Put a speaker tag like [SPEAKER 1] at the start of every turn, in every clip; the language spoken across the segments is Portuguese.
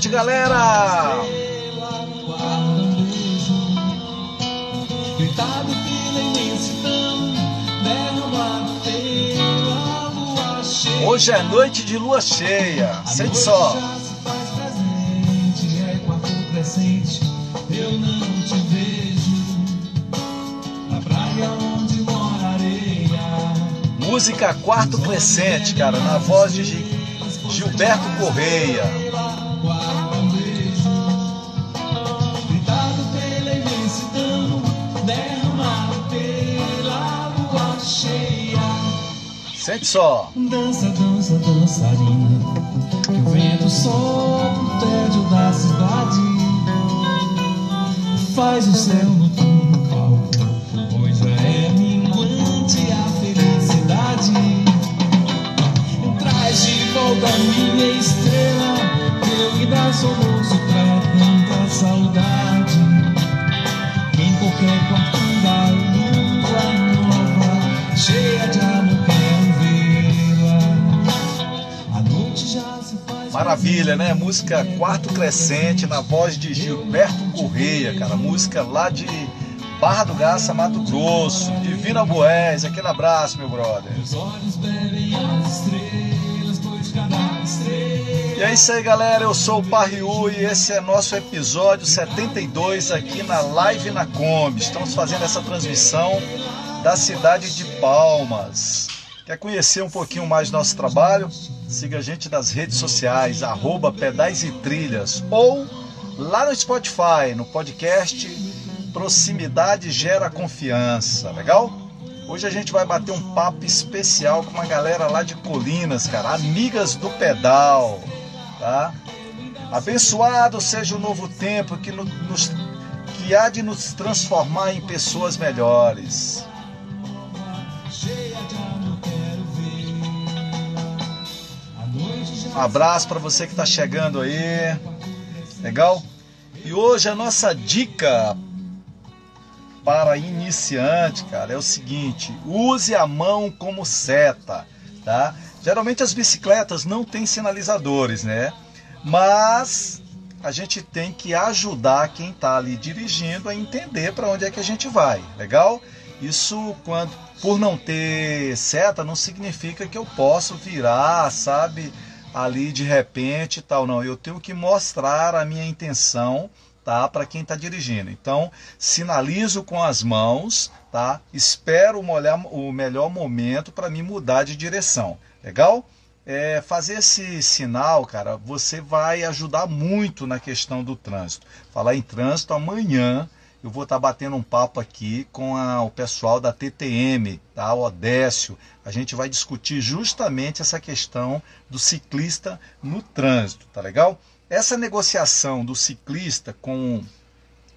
[SPEAKER 1] noite, galera!
[SPEAKER 2] Estrela no guarda beijo, gritado pela imensidão, derramado pela lua cheia.
[SPEAKER 1] Hoje é noite de lua cheia. Sente só.
[SPEAKER 2] já se faz presente, é quarto crescente, eu não te vejo. Na praia onde mora areia,
[SPEAKER 1] Música Quarto Crescente, cara, na voz de Gi- Gilberto Correia. Sente só.
[SPEAKER 2] Dança, dança, dançarina Que o vento sopra o tédio da cidade Faz o céu noturno palco Pois já é minguante a felicidade Traz de volta a minha estrela Eu que dá soluço pra tanta saudade
[SPEAKER 1] Maravilha, né? Música Quarto Crescente na voz de Gilberto Correia, cara. Música lá de Barra do Garça, Mato Grosso. Divina Boés, aquele abraço, meu brother. E é isso aí, galera. Eu sou o Parriu e esse é nosso episódio 72 aqui na Live na Kombi. Estamos fazendo essa transmissão da cidade de Palmas. Quer conhecer um pouquinho mais do nosso trabalho? Siga a gente nas redes sociais, arroba Pedais e Trilhas, ou lá no Spotify, no podcast Proximidade Gera Confiança, legal? Hoje a gente vai bater um papo especial com uma galera lá de Colinas, cara, amigas do pedal, tá? Abençoado seja o novo tempo que, no- nos, que há de nos transformar em pessoas melhores. Um abraço para você que está chegando aí, legal? E hoje a nossa dica para iniciante, cara, é o seguinte: use a mão como seta, tá? Geralmente as bicicletas não têm sinalizadores, né? Mas a gente tem que ajudar quem está ali dirigindo a entender para onde é que a gente vai, legal? Isso quando por não ter seta não significa que eu posso virar, sabe, ali de repente tal, não. Eu tenho que mostrar a minha intenção, tá, para quem está dirigindo. Então, sinalizo com as mãos, tá? Espero o melhor momento para me mudar de direção. Legal? É, fazer esse sinal, cara, você vai ajudar muito na questão do trânsito. Falar em trânsito, amanhã eu vou estar batendo um papo aqui com a- o pessoal da TTM, tá? O Odécio. A gente vai discutir justamente essa questão do ciclista no trânsito, tá legal? Essa negociação do ciclista com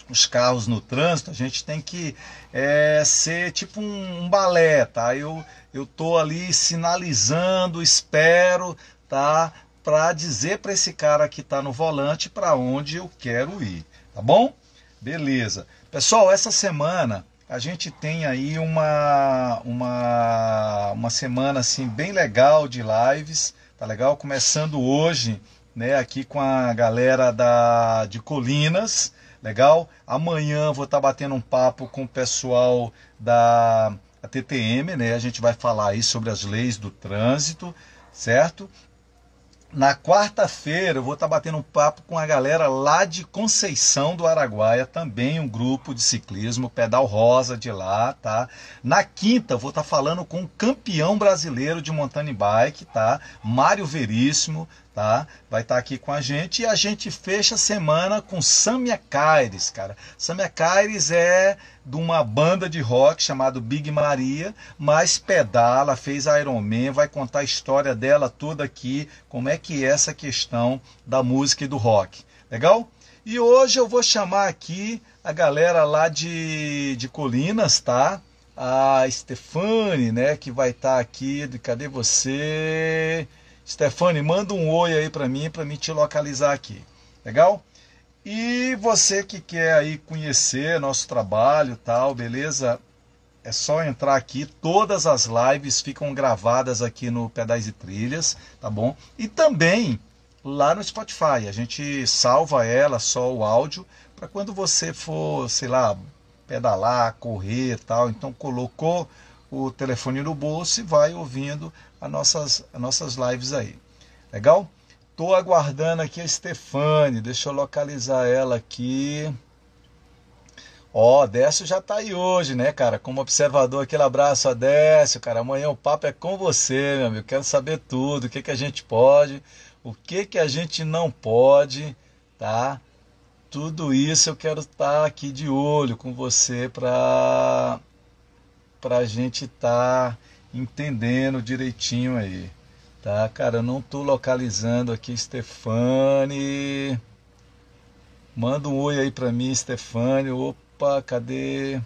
[SPEAKER 1] os carros no trânsito, a gente tem que é, ser tipo um, um balé, tá? Eu, eu tô ali sinalizando, espero, tá? Para dizer para esse cara que está no volante para onde eu quero ir, tá bom? Beleza. Pessoal, essa semana a gente tem aí uma, uma, uma semana assim bem legal de lives, tá legal? Começando hoje, né, aqui com a galera da, de Colinas, legal? Amanhã vou estar batendo um papo com o pessoal da TTM, né? A gente vai falar aí sobre as leis do trânsito, certo? Na quarta-feira eu vou estar batendo um papo com a galera lá de Conceição do Araguaia, também um grupo de ciclismo, Pedal Rosa de lá, tá? Na quinta eu vou estar falando com o campeão brasileiro de mountain bike, tá? Mário Veríssimo, tá? Vai estar aqui com a gente e a gente fecha a semana com Samia Caires, cara. Samia Caires é de uma banda de rock chamado Big Maria, mas pedala, fez Ironman, vai contar a história dela toda aqui, como é que é essa questão da música e do rock. Legal? E hoje eu vou chamar aqui a galera lá de, de Colinas, tá? A Stefane, né, que vai estar aqui. Cadê você? Stefane, manda um oi aí para mim, para mim te localizar aqui. Legal? E você que quer aí conhecer nosso trabalho, tal, beleza? É só entrar aqui, todas as lives ficam gravadas aqui no Pedais e Trilhas, tá bom? E também lá no Spotify, a gente salva ela só o áudio para quando você for, sei lá, pedalar, correr, tal, então colocou o telefone no bolso e vai ouvindo as nossas, as nossas lives aí. Legal? Tô aguardando aqui a Stefane, deixa eu localizar ela aqui. Ó, Décio já tá aí hoje, né, cara? Como observador, aquele abraço a Décio, cara. Amanhã o papo é com você, meu amigo. Quero saber tudo, o que, que a gente pode, o que, que a gente não pode, tá? Tudo isso eu quero estar tá aqui de olho com você para a gente estar tá entendendo direitinho aí. Tá, cara, eu não tô localizando aqui Stefane. Manda um oi aí para mim, Stefane. Opa, cadê?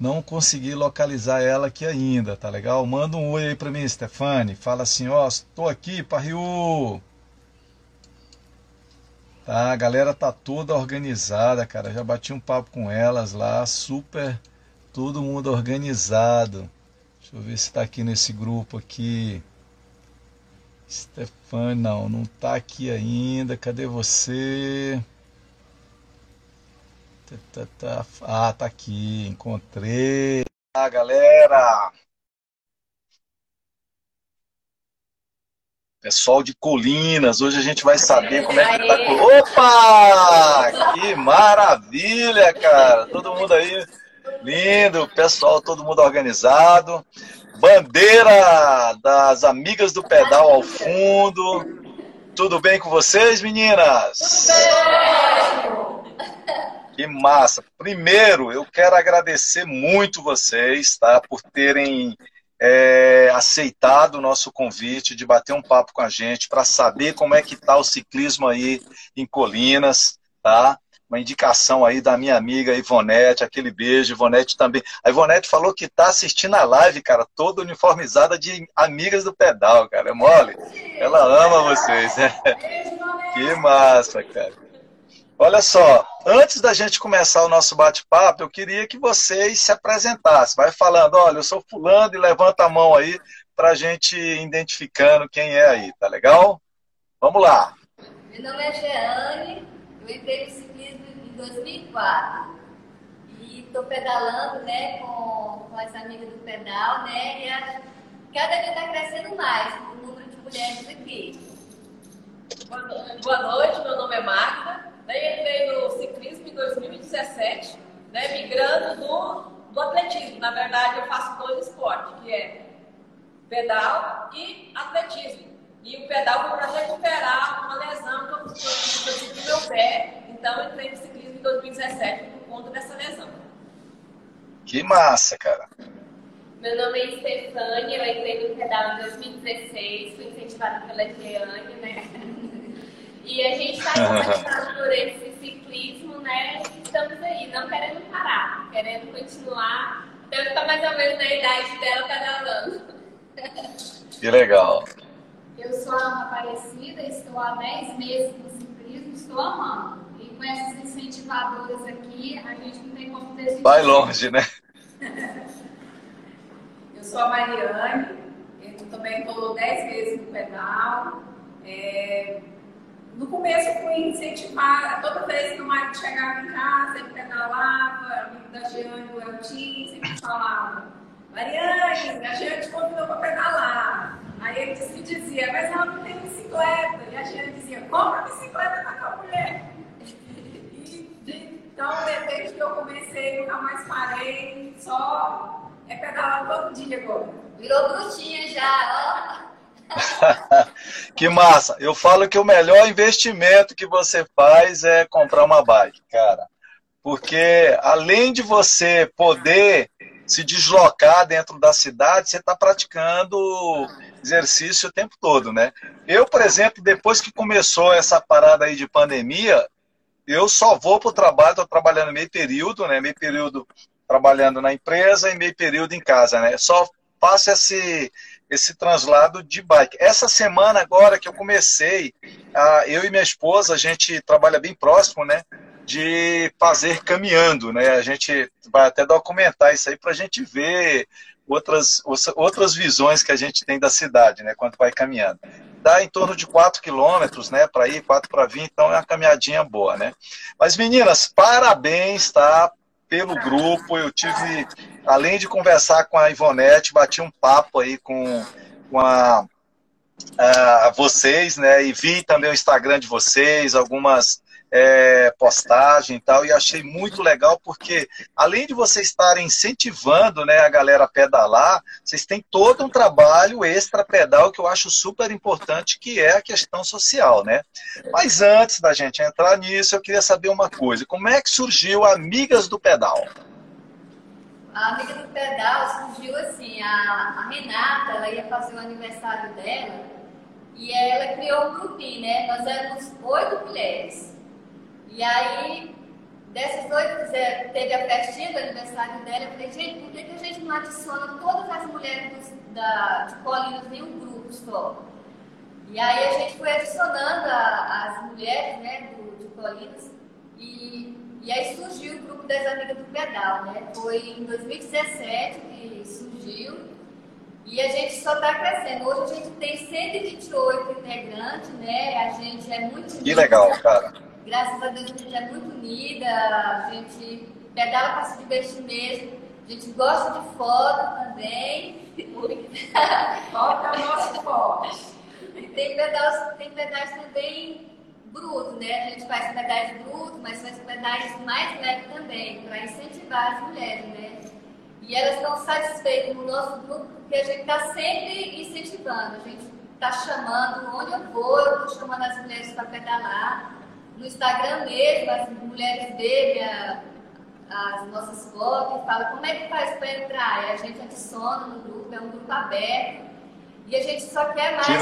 [SPEAKER 1] Não consegui localizar ela aqui ainda, tá legal? Manda um oi aí pra mim, Stefane. Fala assim, ó, estou aqui, Parriu. Tá, a galera tá toda organizada, cara. Já bati um papo com elas lá, super, todo mundo organizado. Deixa eu ver se tá aqui nesse grupo aqui. Stefane, não, não tá aqui ainda. Cadê você? Tá, tá, ah, tá aqui, encontrei. Ah, galera! Pessoal de Colinas, hoje a gente vai saber como é que tá. Opa! Que maravilha, cara! Todo mundo aí lindo, pessoal, todo mundo organizado. Bandeira das amigas do pedal ao fundo. Tudo bem com vocês, meninas? Que massa! Primeiro, eu quero agradecer muito vocês, tá, por terem é, aceitado o nosso convite de bater um papo com a gente para saber como é que tá o ciclismo aí em Colinas, tá? Uma indicação aí da minha amiga Ivonete, aquele beijo, Ivonete também. A Ivonete falou que tá assistindo a live, cara, toda uniformizada de amigas do pedal, cara. É mole? Ela ama vocês, né? Que massa, cara. Olha só, antes da gente começar o nosso bate-papo, eu queria que vocês se apresentassem. Vai falando, olha, eu sou fulano e levanta a mão aí para a gente identificando quem é aí, tá legal? Vamos lá.
[SPEAKER 3] Meu nome é Jeane, eu entrei no ciclismo em 2004 e estou pedalando, né, com, com as amigas do pedal, né, e a, cada dia está crescendo mais o número de mulheres aqui.
[SPEAKER 4] Boa noite, meu nome é Magda. Daí entrei no ciclismo em 2017, né, migrando do, do atletismo. Na verdade, eu faço dois esportes, que é pedal e atletismo. E o pedal foi para recuperar uma lesão que eu tive no meu pé. Então, eu entrei no ciclismo em 2017 por conta dessa lesão.
[SPEAKER 1] Que massa, cara.
[SPEAKER 3] Meu nome é Stefania, eu entrei no pedal em 2016, fui incentivada pela Jeane, né? E a gente está apaixonado por esse ciclismo, né? Estamos aí, não querendo parar, querendo continuar. Então, está mais ou menos na idade dela pedalando.
[SPEAKER 1] Que legal.
[SPEAKER 3] Eu sou a Ana Aparecida, estou há 10 meses no ciclismo, estou amando. E com essas incentivadoras aqui, a gente não tem como desistir.
[SPEAKER 1] Vai longe, né?
[SPEAKER 4] eu sou a Mariane, eu também estou 10 meses no pedal. É, no começo eu fui incentivar, toda vez que o marido chegava em casa, ele pedalava, amigo da Jeane, o Eltinho, sempre falava, Mariane, a Jeane te convidou para pedalar. Aí ele disse, dizia, mas ela não tem bicicleta. E a Jeane dizia, compra bicicleta para a mulher. então, desde que eu comecei, nunca mais parei, só é pedalar todo dia agora.
[SPEAKER 3] Virou bruxinha já, ó.
[SPEAKER 1] que massa! Eu falo que o melhor investimento que você faz é comprar uma bike, cara. Porque além de você poder se deslocar dentro da cidade, você está praticando exercício o tempo todo, né? Eu, por exemplo, depois que começou essa parada aí de pandemia, eu só vou para o trabalho, estou trabalhando meio período, né? Meio período trabalhando na empresa e meio período em casa, né? Só faço esse, esse translado de bike. Essa semana agora que eu comecei, eu e minha esposa, a gente trabalha bem próximo, né? De fazer caminhando, né? A gente vai até documentar isso aí para a gente ver outras, outras visões que a gente tem da cidade, né? Quando vai caminhando. Dá em torno de 4 quilômetros, né? Para ir, 4 para vir, então é uma caminhadinha boa, né? Mas meninas, parabéns, tá? Pelo grupo, eu tive além de conversar com a Ivonete, bati um papo aí com, com a, a, vocês, né? E vi também o Instagram de vocês, algumas é, postagens e tal, e achei muito legal porque, além de vocês estarem incentivando né, a galera a pedalar, vocês têm todo um trabalho extra pedal que eu acho super importante, que é a questão social, né? Mas antes da gente entrar nisso, eu queria saber uma coisa: como é que surgiu Amigas do Pedal?
[SPEAKER 5] A amiga do pedal surgiu assim, a, a, Renata, ela ia fazer o aniversário dela e ela criou um grupinho, né? Nós éramos oito mulheres. E aí, dessas oito, teve a festinha do aniversário dela, eu falei, gente, por que, que a gente não adiciona todas as mulheres da, de Colinas em um grupo só? E aí a gente foi adicionando a, as mulheres, né, do, de Colinas e e aí surgiu o grupo das amigas do pedal, né? Foi em 2017 que surgiu. E a gente só está crescendo. Hoje a gente tem 128 integrantes, né? A gente é muito.
[SPEAKER 1] Que legal, cara.
[SPEAKER 5] Graças a Deus a gente é muito unida. A gente pedala para se divertir mesmo. A gente gosta de foto também.
[SPEAKER 6] Foto é o nosso forte.
[SPEAKER 5] Tem pedais, tem pedais também bruto, né? A gente faz pedais brutos, mas faz pedais mais leves também, para incentivar as mulheres, né? E elas estão satisfeitas no nosso grupo porque a gente está sempre incentivando, a gente está chamando, onde eu vou, eu estou chamando as mulheres para pedalar. No Instagram mesmo, as mulheres veem as nossas fotos e falam como é que faz para entrar. E a gente adiciona no grupo, é um grupo aberto. E a gente só quer mais que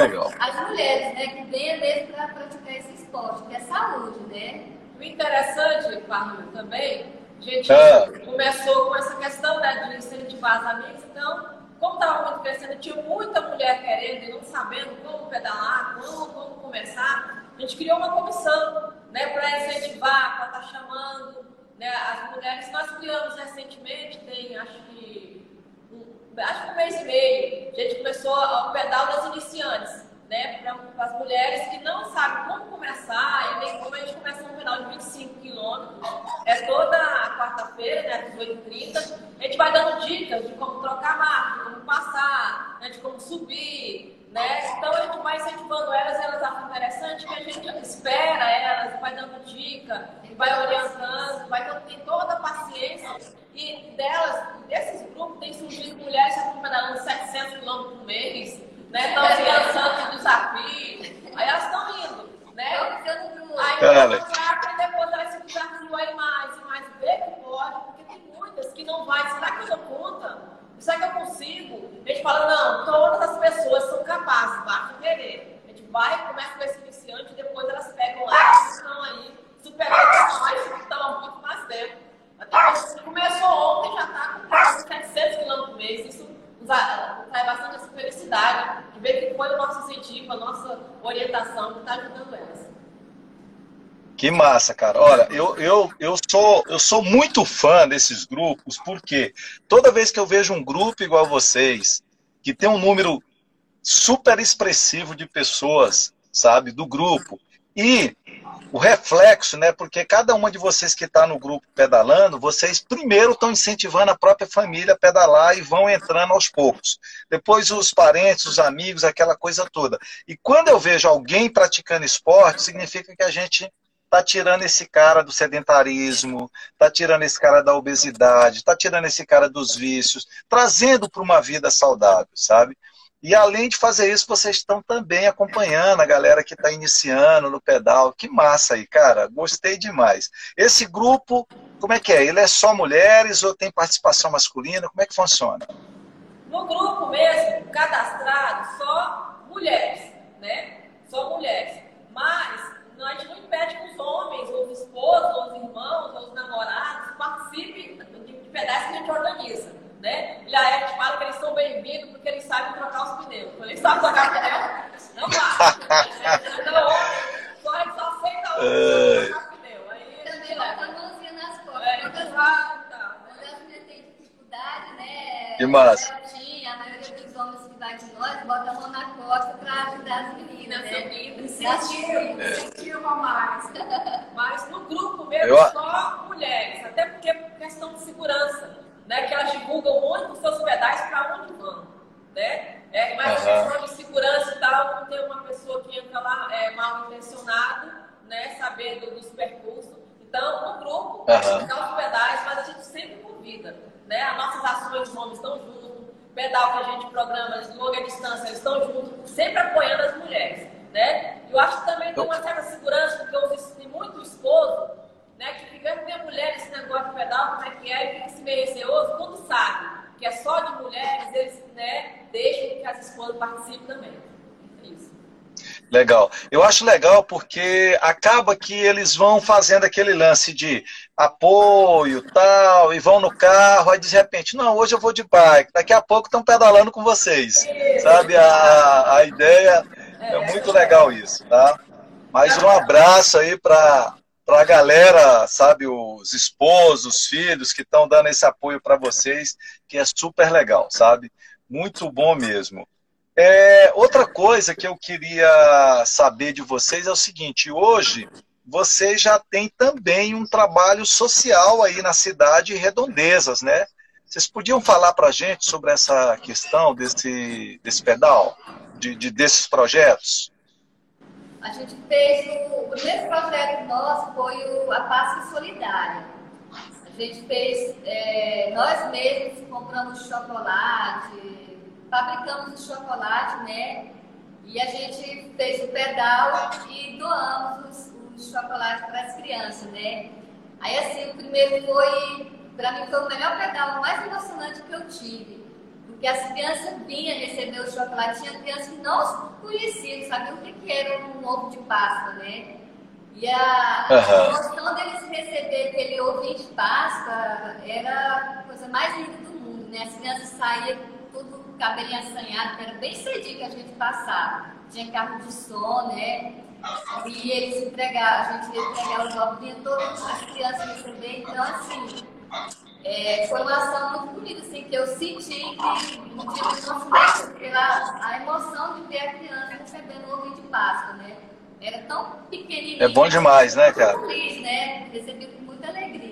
[SPEAKER 5] as mulheres, né, que venham mesmo para praticar esse esporte, que é saúde, né?
[SPEAKER 6] O interessante, Carlos, também, a gente ah. começou com essa questão né, de incentivar as amigas, então, como estava muito crescendo, tinha muita mulher querendo e não sabendo como pedalar, como, como começar, a gente criou uma comissão né, para incentivar, para estar tá chamando né, as mulheres. Nós criamos recentemente, tem acho que acho que um mês e meio, a gente começou o pedal das iniciantes, né? Para as mulheres que não sabem como começar, e nem como a gente começa um pedal de 25 quilômetros. É toda a quarta-feira, né? Às 18h30. A gente vai dando dicas de como trocar marca, como passar, né, de como subir. Né? Então a gente vai incentivando elas, elas acham interessante que a gente espera elas, vai dando dica, vai orientando, vai dando, tem toda a paciência e delas, desses grupos, tem surgido mulheres que estão pedalando 700 km por mês, né? Estão se lançando de desafio. Aí elas estão indo, né? Aí elas e depois elas se desafiam aí mais e mais. Vê que pode, porque tem muitas que não vai. Será que eu dou conta? Será que eu consigo? A gente fala, não, todas as pessoas são capazes, basta querer. A gente vai, começa com esse iniciante depois elas pegam lá, estão aí, superando nós que estão há muito mais tempo. Começou ontem, já está com quase 700 km por mês. Isso traz bastante essa felicidade de ver que foi o nosso incentivo, a nossa orientação que está ajudando elas.
[SPEAKER 1] Que massa, cara. Olha, eu, eu, eu, sou, eu sou muito fã desses grupos, porque toda vez que eu vejo um grupo igual vocês, que tem um número super expressivo de pessoas, sabe, do grupo, e o reflexo, né? Porque cada uma de vocês que está no grupo pedalando, vocês primeiro estão incentivando a própria família a pedalar e vão entrando aos poucos. Depois os parentes, os amigos, aquela coisa toda. E quando eu vejo alguém praticando esporte, significa que a gente está tirando esse cara do sedentarismo, está tirando esse cara da obesidade, está tirando esse cara dos vícios, trazendo para uma vida saudável, sabe? E além de fazer isso, vocês estão também acompanhando a galera que está iniciando no pedal. Que massa aí, cara. Gostei demais. Esse grupo, como é que é? Ele é só mulheres ou tem participação masculina? Como é que funciona?
[SPEAKER 6] No grupo mesmo, cadastrado, só mulheres, né? Só mulheres. Mas a gente não impede que os homens, ou os esposos, ou os irmãos, ou os namorados participem de pedais que a gente organiza né? E a gente fala que eles são bem-vindos porque eles sabem trocar os pneus pneu. Eu falei, sabe trocar pneu? Não vai. Então, só, só aceita o trocar pneu. Aí,
[SPEAKER 5] Também bota a mãozinha nas costas.
[SPEAKER 6] É,
[SPEAKER 5] Quando as
[SPEAKER 6] exato, tá.
[SPEAKER 5] quando mulheres têm dificuldade, né?
[SPEAKER 1] Que massa.
[SPEAKER 5] A maioria dos homens de nós bota a mão na costa pra ajudar as meninas, né?
[SPEAKER 6] Incentivo, incentivo a mais. Mas no grupo mesmo,
[SPEAKER 1] Eu-
[SPEAKER 6] só mulheres. Até porque é questão de segurança, né? Que elas divulgam muito os seus pedais para onde vão, né? É, mas
[SPEAKER 1] Aham.
[SPEAKER 6] questão de segurança e tal, não tem uma pessoa que entra lá é, mal intencionado, né? Sabendo dos percursos. Então, no grupo, a
[SPEAKER 1] Aham.
[SPEAKER 6] gente dá os pedais, mas a gente sempre convida, né? As nossas ações os homens estão juntos, pedal que a gente programa de longa distância, eles estão juntos, sempre apoiando as mulheres, né? Eu acho que também tem uma certa segurança, porque os- tem muito esposo, né, que fica com a mulher esse negócio de pedal, como é que é, e fica se meio receoso, quando sabe que é só de mulheres, eles, né, deixam que as esposas participem também.
[SPEAKER 1] Legal. Eu acho legal porque acaba que eles vão fazendo aquele lance de apoio, tal, e vão no carro, aí de repente, não, hoje eu vou de bike, daqui a pouco estão pedalando com vocês. Sabe, a, a ideia é muito legal isso, tá? Mais um abraço aí para a galera, sabe, os esposos, os filhos que estão dando esse apoio para vocês, que é super legal, sabe? Muito bom mesmo. É, outra coisa que eu queria saber de vocês é o seguinte: hoje vocês já têm também um trabalho social aí na cidade Redondezas, né? Vocês podiam falar para a gente sobre essa questão desse, desse pedal, de, de- desses projetos?
[SPEAKER 5] A gente fez o, o primeiro projeto nosso foi o, a Páscoa Solidária. A gente fez, é, nós mesmos compramos chocolate, fabricamos o chocolate, né? E a gente fez o pedal e doamos os, os chocolates para as crianças, né? Aí assim, o primeiro foi, para mim foi o melhor pedal, o mais emocionante que eu tive. Porque as crianças vinham receber o chocolate, tinha crianças que não conheciam, sabiam o que que era um ovo de Páscoa, né? E a, a
[SPEAKER 1] Aham.
[SPEAKER 5] emoção deles receber aquele ovinho de Páscoa era a coisa mais linda do mundo, né? As crianças saíam cabelinho assanhado, que era bem cedinho que a gente passava. Tinha carro de som, né? E eles entregavam, a gente ia entregar os ovinhos, todas as crianças receber. Então, assim, é, foi uma ação muito bonita, assim, que eu senti que um dia consumei pela a emoção de ver a criança recebendo o ovinho de Páscoa, né? Era tão pequenininho.
[SPEAKER 1] É bom demais, né, cara?
[SPEAKER 5] Feliz, né? Recebi com muita alegria.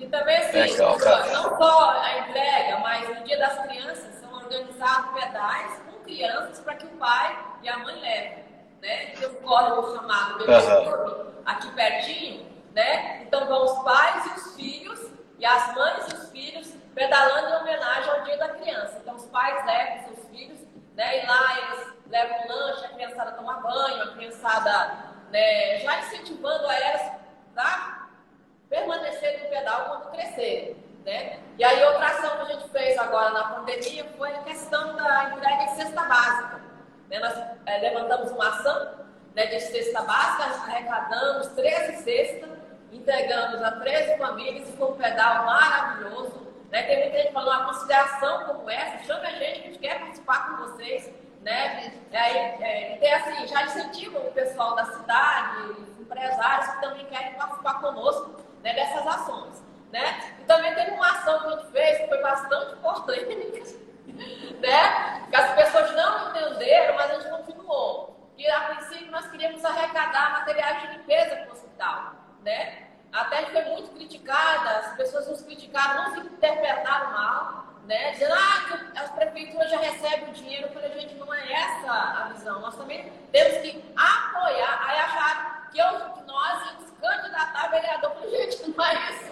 [SPEAKER 6] E também, assim,
[SPEAKER 1] Legal,
[SPEAKER 6] não só a entrega, mas no Dia das Crianças são organizados pedais com crianças para que o pai e a mãe levem. Né? Tem um código chamado. Clube, aqui pertinho, né? Então vão os pais e os filhos, e as mães e os filhos pedalando em homenagem ao Dia da Criança. Então os pais levam seus filhos, né? E lá eles levam um lanche, a criançada toma banho, a criançada né, já incentivando a elas tá? Permanecer no pedal quando crescerem. Né? E aí, outra ação que a gente fez agora na pandemia foi a questão da entrega de cesta básica. Né? Nós eh, levantamos uma ação né, de cesta básica, arrecadamos 13 cestas, entregamos a 13 famílias e foi um pedal maravilhoso. Né? Tem muita gente falando uma consideração como essa, chame a gente, a gente quer participar com vocês. Né? E aí, é, assim, já incentivam o pessoal da cidade, os empresários que também querem participar conosco né, dessas ações. Né? E também teve uma ação que a gente fez que foi bastante polêmica, né? que as pessoas não entenderam, mas a gente continuou. Que a princípio nós queríamos arrecadar materiais de limpeza para o hospital. Né? Até a gente foi muito criticada, as pessoas nos criticaram, nos interpretaram mal, né? Dizendo ah, que as prefeituras já recebem o dinheiro. Eu falei, gente, não é essa a visão. Nós também temos que apoiar. Aí acharam que, eu, que nós íamos candidatar a vereador. Falei, gente, não é isso.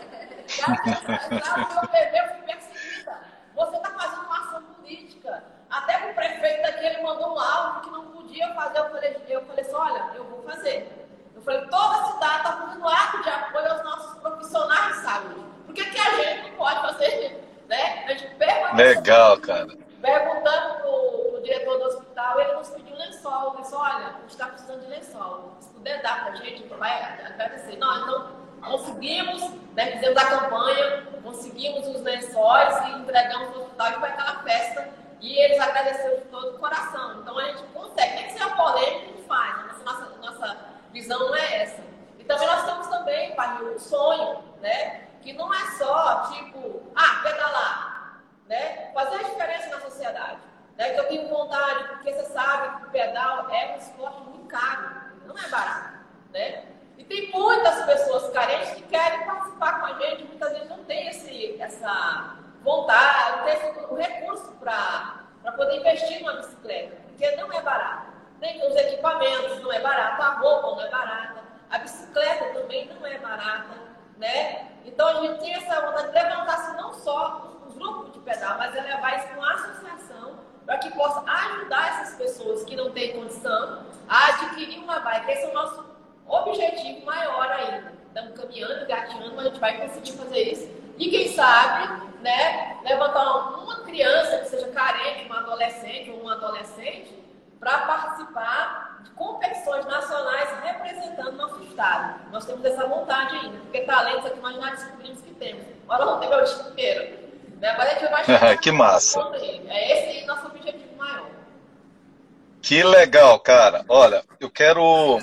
[SPEAKER 6] No meu TV eu fui perseguida. Você está fazendo uma ação política. Até o prefeito daqui ele mandou um áudio que não podia fazer. Eu falei, eu falei assim, olha, eu vou fazer. Eu falei, toda a cidade está fazendo ato de apoio aos nossos profissionais de saúde. Por que, que a gente não pode fazer? Né? A gente perguntou,
[SPEAKER 1] Legal, cara.
[SPEAKER 6] perguntando pro, pro diretor do hospital, ele nos pediu lençol. Ele disse, olha, a gente está precisando de lençol. Puder dar para a gente, a gente vai agradecer. Não, então conseguimos, né, fizemos a campanha, conseguimos os lençóis e entregamos no hospital e foi aquela festa E eles agradeceram de todo o coração. Então a gente consegue, nem que seja polêmico, a gente faz. Nossa, nossa, nossa visão não é essa. E também nós temos também, pai, um sonho, né? Que não é só, tipo, ah, pedalar, né? Fazer a diferença na sociedade. Né? Que eu tenho vontade, porque você sabe que o pedal é um esporte muito caro, não é barato, né? E tem muitas pessoas carentes que querem participar com a gente, muitas vezes não tem esse, essa vontade, não tem o recurso para poder investir numa bicicleta, porque não é barato. Nem os equipamentos não é barato, a roupa não é barata, a bicicleta também não é barata, né? Então a gente tem essa vontade de levantar-se não só os grupos de pedal, mas é levar isso para uma associação para que possa ajudar essas pessoas que não têm condição a adquirir uma bike. Esse é o nosso objetivo maior ainda. Estamos caminhando, gateando, mas a gente vai conseguir fazer isso. E quem sabe, né, levantar uma criança que seja carente, uma adolescente ou um adolescente, para participar de competições nacionais representando nosso estado. Nós temos essa vontade ainda, porque talentos aqui nós já descobrimos que temos. Agora não tem meu inteiro. Né? Mas a gente vai chegar
[SPEAKER 1] que massa.
[SPEAKER 6] É esse nosso objetivo maior.
[SPEAKER 1] Que legal, cara. Olha, eu quero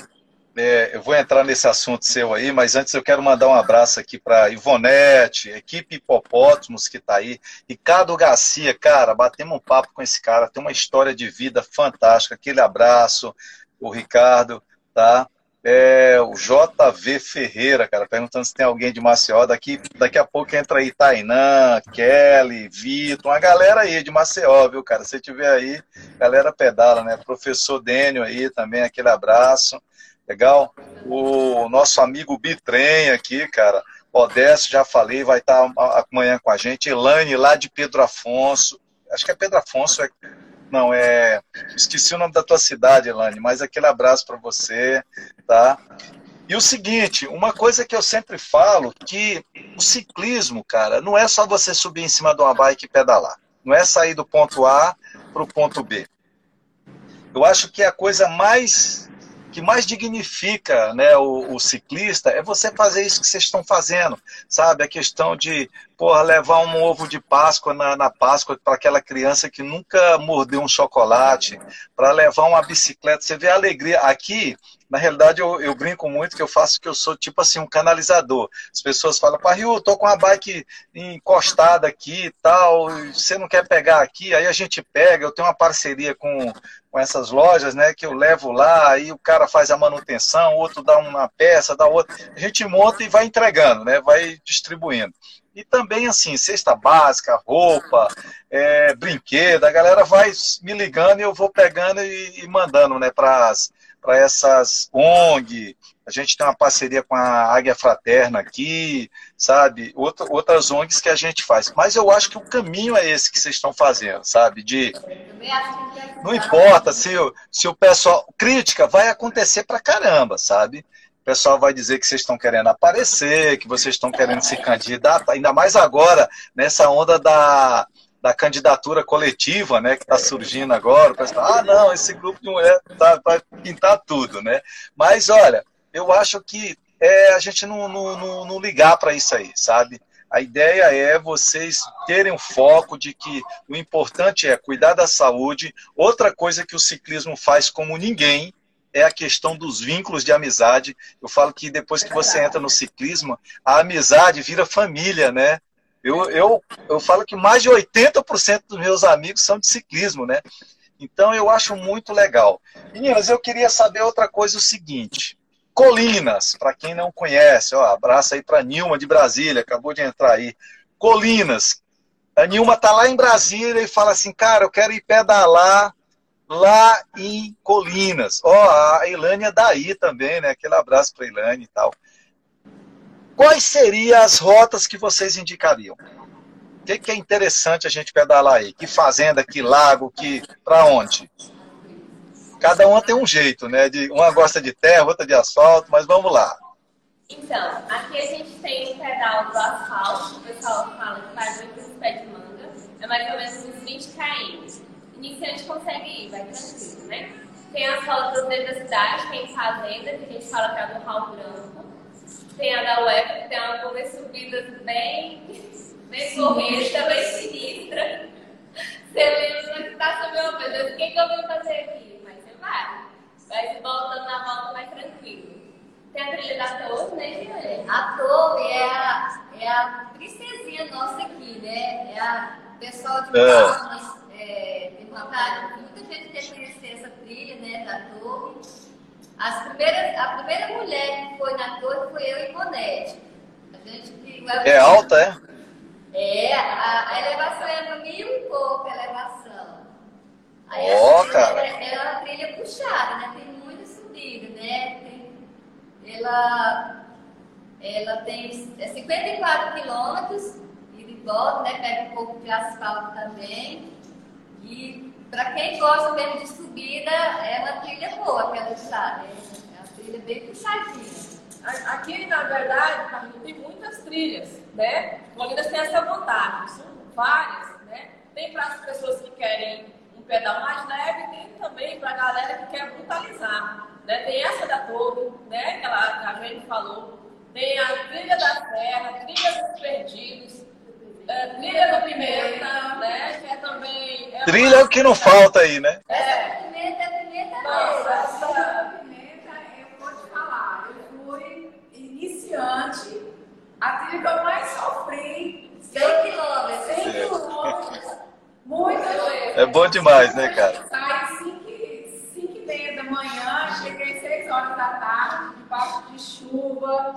[SPEAKER 1] é, eu vou entrar nesse assunto seu aí, mas antes eu quero mandar um abraço aqui para Ivonete, equipe Hipopótamos que está aí, Ricardo Garcia, cara, batemos um papo com esse cara, tem uma história de vida fantástica, aquele abraço, o Ricardo, tá? É, o JV Ferreira, cara, perguntando se tem alguém de Maceió. Daqui, daqui a pouco entra aí Tainã, Kelly, Vitor, uma galera aí de Maceió, viu, cara? Se tiver aí, galera pedala, né? Professor Dênio aí também, aquele abraço. Legal? O nosso amigo Bitrem aqui, cara. Odessa, já falei, vai estar amanhã com a gente. Elaine, lá de Pedro Afonso. Acho que é Pedro Afonso, é... não, é. Esqueci o nome da tua cidade, Elaine, mas aquele abraço para você, tá? E o seguinte, uma coisa que eu sempre falo, que o ciclismo, cara, não é só você subir em cima de uma bike e pedalar. Não é sair do ponto A para o ponto B. Eu acho que a coisa mais que mais dignifica né, o, o, ciclista é você fazer isso que vocês estão fazendo, sabe? A questão de porra, levar um ovo de Páscoa na, na Páscoa para aquela criança que nunca mordeu um chocolate, para levar uma bicicleta. Você vê a alegria. Aqui, na realidade, eu, eu, brinco muito que eu faço que eu sou tipo assim, um canalizador. As pessoas falam, Rio, tô com a bike encostada aqui e tal, você não quer pegar aqui? Aí a gente pega, eu tenho uma parceria com, com essas lojas, né, que eu levo lá, aí o cara faz a manutenção, outro dá uma peça, dá outra. A gente monta e vai entregando, né, vai distribuindo. E também, assim, cesta básica, roupa, é, brinquedo, a galera vai me ligando e eu vou pegando e, e mandando, né, para essas ONG. A gente tem uma parceria com a Águia Fraterna aqui, sabe? Outra, outras ONGs que a gente faz. Mas eu acho que o caminho é esse que vocês estão fazendo, sabe? De. Não importa se, se o pessoal. Crítica vai acontecer pra caramba, sabe? o pessoal vai dizer que vocês estão querendo aparecer, que vocês estão querendo se candidatar, ainda mais agora, nessa onda da, da candidatura coletiva, né, que está surgindo agora, o pessoal, ah, não, esse grupo de mulher tá, vai pintar tudo, né? Mas, olha, eu acho que é a gente não, não, não, não ligar para isso aí, sabe? A ideia é vocês terem o foco de que o importante é cuidar da saúde. Outra coisa que o ciclismo faz como ninguém é a questão dos vínculos de amizade. Eu falo que depois que você entra no ciclismo, a amizade vira família, né? Eu, eu, eu falo que mais de 80% dos meus amigos são de ciclismo, né? Então eu acho muito legal. Meninas, eu queria saber outra coisa, o seguinte. Colinas, para quem não conhece, ó, abraço aí para Nilma de Brasília, acabou de entrar aí. Colinas. A Nilma tá lá em Brasília e fala assim, cara, eu quero ir pedalar lá em Colinas. Ó, a Ilânia daí também, né? Aquele abraço para Ilânia e tal. Quais seriam as rotas que vocês indicariam? O que, que, é interessante a gente pedalar aí? Que fazenda, que lago, que para onde? Cada uma tem um jeito, né? De, uma gosta de terra, outra de asfalto, mas vamos lá.
[SPEAKER 3] Então, aqui a gente tem o pedal do asfalto, o pessoal fala que faz muito pé de manga, é mais ou menos uns 20 km iniciante consegue ir, vai tranquilo, né? Tem as rotas dentro da cidade, tem fazenda, que a gente fala que é do Raul Branco. Tem a da UEF, que tem uma subida bem, bem corrida, bem sinistra. Você lembra faço meu Deus, o que, que eu vim fazer aqui? Mas você vai. Vai se voltando na volta mais tranquilo. Tem a trilha da torre, né?
[SPEAKER 5] A torre é a, é a princesinha nossa aqui, né? É a pessoal de
[SPEAKER 1] É.
[SPEAKER 5] Palmas, é, tem vontade, muita gente quer conhecer essa trilha, né, da torre. As primeiras, a primeira mulher que foi na torre foi eu e Bonete. A gente que-
[SPEAKER 1] É alta, é?
[SPEAKER 5] É, a, a elevação é mil e pouco a elevação. Aí
[SPEAKER 1] Ó,
[SPEAKER 5] a
[SPEAKER 1] cara.
[SPEAKER 5] É, é uma trilha puxada, né? Tem muita subida, né? Tem, ela, ela tem é 54 quilômetros e de volta, né? Pega um pouco de asfalto também. E para quem gosta mesmo de subida, é uma trilha boa aquela está, né? É uma trilha bem puxadinha.
[SPEAKER 6] Aqui, na verdade, tem muitas trilhas, né? Colinas tem essa vantagem, são várias, né? Tem para as pessoas que querem um pedal mais leve, tem também para a galera que quer brutalizar, né? Tem essa da torre, né? Que ela, que a gente falou. Tem a trilha da serra, trilha dos perdidos, é, trilha do pimenta, né? Que é também... é
[SPEAKER 1] Trilha é o que não falta aí, né?
[SPEAKER 6] É,
[SPEAKER 5] Pimenta é pimenta
[SPEAKER 6] Nossa, essa-
[SPEAKER 4] Pimenta, eu vou te falar, eu fui iniciante, a trilha que eu mais sofri,
[SPEAKER 5] 100 quilômetros.
[SPEAKER 4] 100 quilômetros, muito
[SPEAKER 1] É bom demais, né, cara?
[SPEAKER 4] Saí 5 e meia da manhã, cheguei 6 horas da tarde, debaixo de chuva,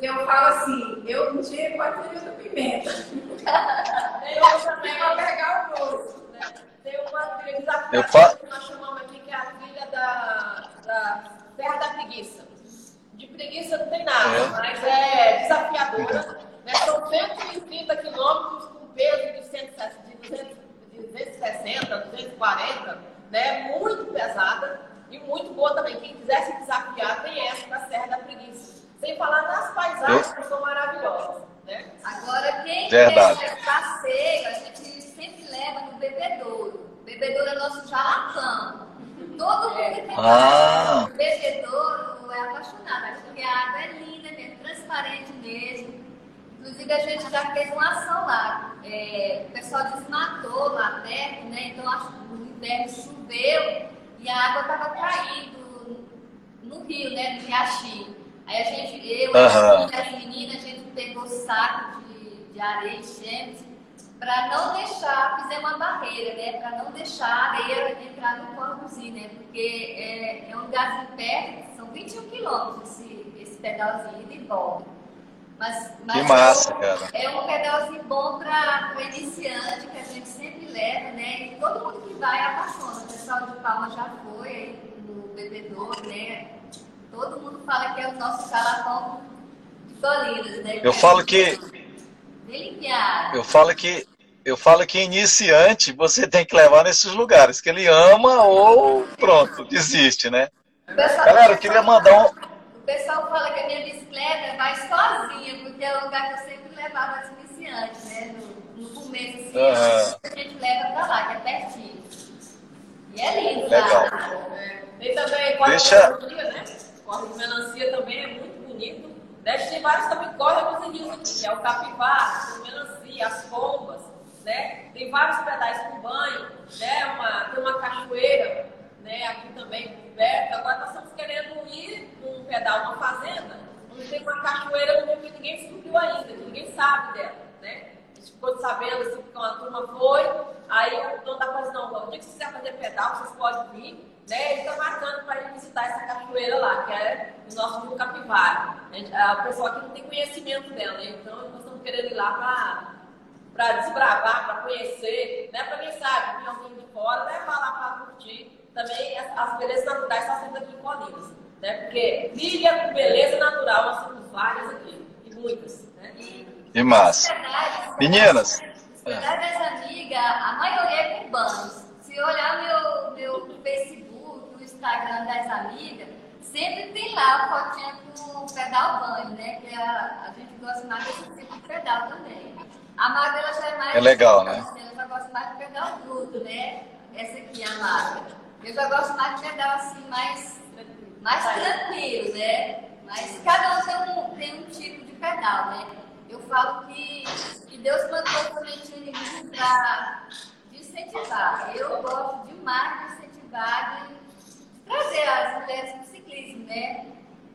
[SPEAKER 4] e eu falo assim, eu um dia com a trilha do pimenta,
[SPEAKER 6] também,
[SPEAKER 4] pra pegar o gosto.
[SPEAKER 6] né? Tem uma trilha
[SPEAKER 1] Eu
[SPEAKER 6] que nós chamamos aqui, que é a trilha da, da Serra da Preguiça. De preguiça não tem nada,
[SPEAKER 1] É.
[SPEAKER 6] mas é desafiadora. Né? São 130 quilômetros com peso de, 160, de 200 de 260, 240, né? muito pesada e muito boa também. Quem quiser se desafiar, tem essa da Serra da Preguiça. Sem falar nas paisagens que são maravilhosas. Né?
[SPEAKER 5] Agora, quem
[SPEAKER 1] Verdade.
[SPEAKER 5] quer passeio, a gente sempre leva no bebedouro. O bebedouro é nosso jalapão. Todo mundo que tem
[SPEAKER 1] Ah.
[SPEAKER 5] bebedouro é apaixonado, porque a água é linda mesmo, transparente mesmo. Inclusive, a gente já fez uma ação lá. É, o pessoal desmatou lá perto, né? Então, acho que no inverno choveu e a água estava caindo no rio, né? No riachinho. Aí a gente, eu,
[SPEAKER 1] Aham.
[SPEAKER 5] as as meninas, a gente pegou saco de, de areia e enchemos para não deixar, fizemos uma barreira, né? Para não deixar a areia entrar no corpozinho, né? Porque é, é um lugar de perto, são 21 quilômetros esse, esse pedalzinho ida e volta. Mas, mas
[SPEAKER 1] Que massa, cara.
[SPEAKER 5] é um pedalzinho bom para o iniciante, que a gente sempre leva, né? E todo mundo que vai apaixona. O pessoal de Palma já foi aí no bebedouro, né? Todo mundo fala que é o nosso jalapão de Colinas, né?
[SPEAKER 1] Eu falo que eu falo que eu falo que iniciante você tem que levar nesses lugares que ele ama ou pronto, desiste, né?
[SPEAKER 5] O pessoal-
[SPEAKER 1] Galera, eu queria mandar um
[SPEAKER 5] O pessoal fala que a minha bicicleta vai sozinha, porque é o lugar que eu sempre levava as iniciantes, né? No, no começo, assim,
[SPEAKER 1] Aham.
[SPEAKER 5] a gente leva pra lá, que é pertinho. E é lindo
[SPEAKER 1] Legal.
[SPEAKER 5] lá.
[SPEAKER 6] É, Tem também corre
[SPEAKER 1] Deixa-
[SPEAKER 6] de melancia, né? Corre de melancia também é muito bonito. Né? Tem vários também córregos e rios aqui, que é o capivara, o melancia, as pombas, né? Tem vários pedais com banho, né? Uma, tem uma cachoeira, né? Aqui também perto. Agora nós estamos querendo ir num pedal, uma fazenda, onde tem uma cachoeira que ninguém descobriu ainda, que ninguém sabe dela, né? A gente ficou sabendo assim, porque uma turma foi, aí o dono da coisa, não, o dia que vocês quiserem fazer pedal, vocês podem vir, né? Ele está marcando para ir visitar essa cachoeira lá, que é o nosso rio Capivara. O pessoal aqui não tem conhecimento dela, né? então nós estamos querendo ir lá para para desbravar, para conhecer, né? Para quem sabe, vir alguém de fora, levar lá para curtir. Também as, as belezas naturais são sempre aqui em Colinas, né? Porque trilha com beleza natural, nós temos várias aqui, e muitas, né?
[SPEAKER 1] que massa.
[SPEAKER 5] Verdade,
[SPEAKER 1] Meninas,
[SPEAKER 5] das amigas, a maioria é cubanos. Se olhar meu, meu Facebook, Instagram das amigas, sempre tem lá a fotinha com o pedal banho, né? Que a, a gente gosta mais desse tipo de pedal também. A Magda ela já é mais.
[SPEAKER 1] É legal, né?
[SPEAKER 5] Ela já gosta mais de pedal bruto, né? Essa aqui, a Magda. Eu já gosto mais de pedal assim, mais, mais tranquilo, né? Mas cada um tem um, tem um tipo de pedal, né? Eu falo que, que Deus plantou a sementinha em mim pra de incentivar. Eu gosto demais de incentivar, de trazer as mulheres para o ciclismo, né?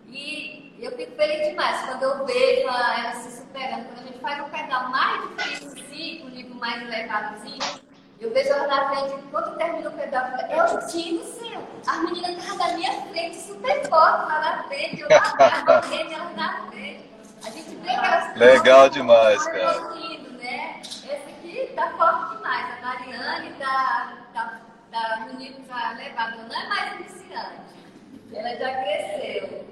[SPEAKER 5] E eu fico feliz demais quando eu vejo elas se superando. Quando a gente faz um pedal mais difícil, um nível mais elevadozinho, eu vejo elas na frente, quando termina o pedal, eu é o time do céu. As meninas estavam na minha frente, super forte lá na frente, eu lá atrás, elas na frente. A gente vê que elas
[SPEAKER 1] Legal demais, cara.
[SPEAKER 5] né? Esse aqui tá forte demais. A Mariane tá, tá, no nível já elevado, não é mais iniciante. Ela já cresceu.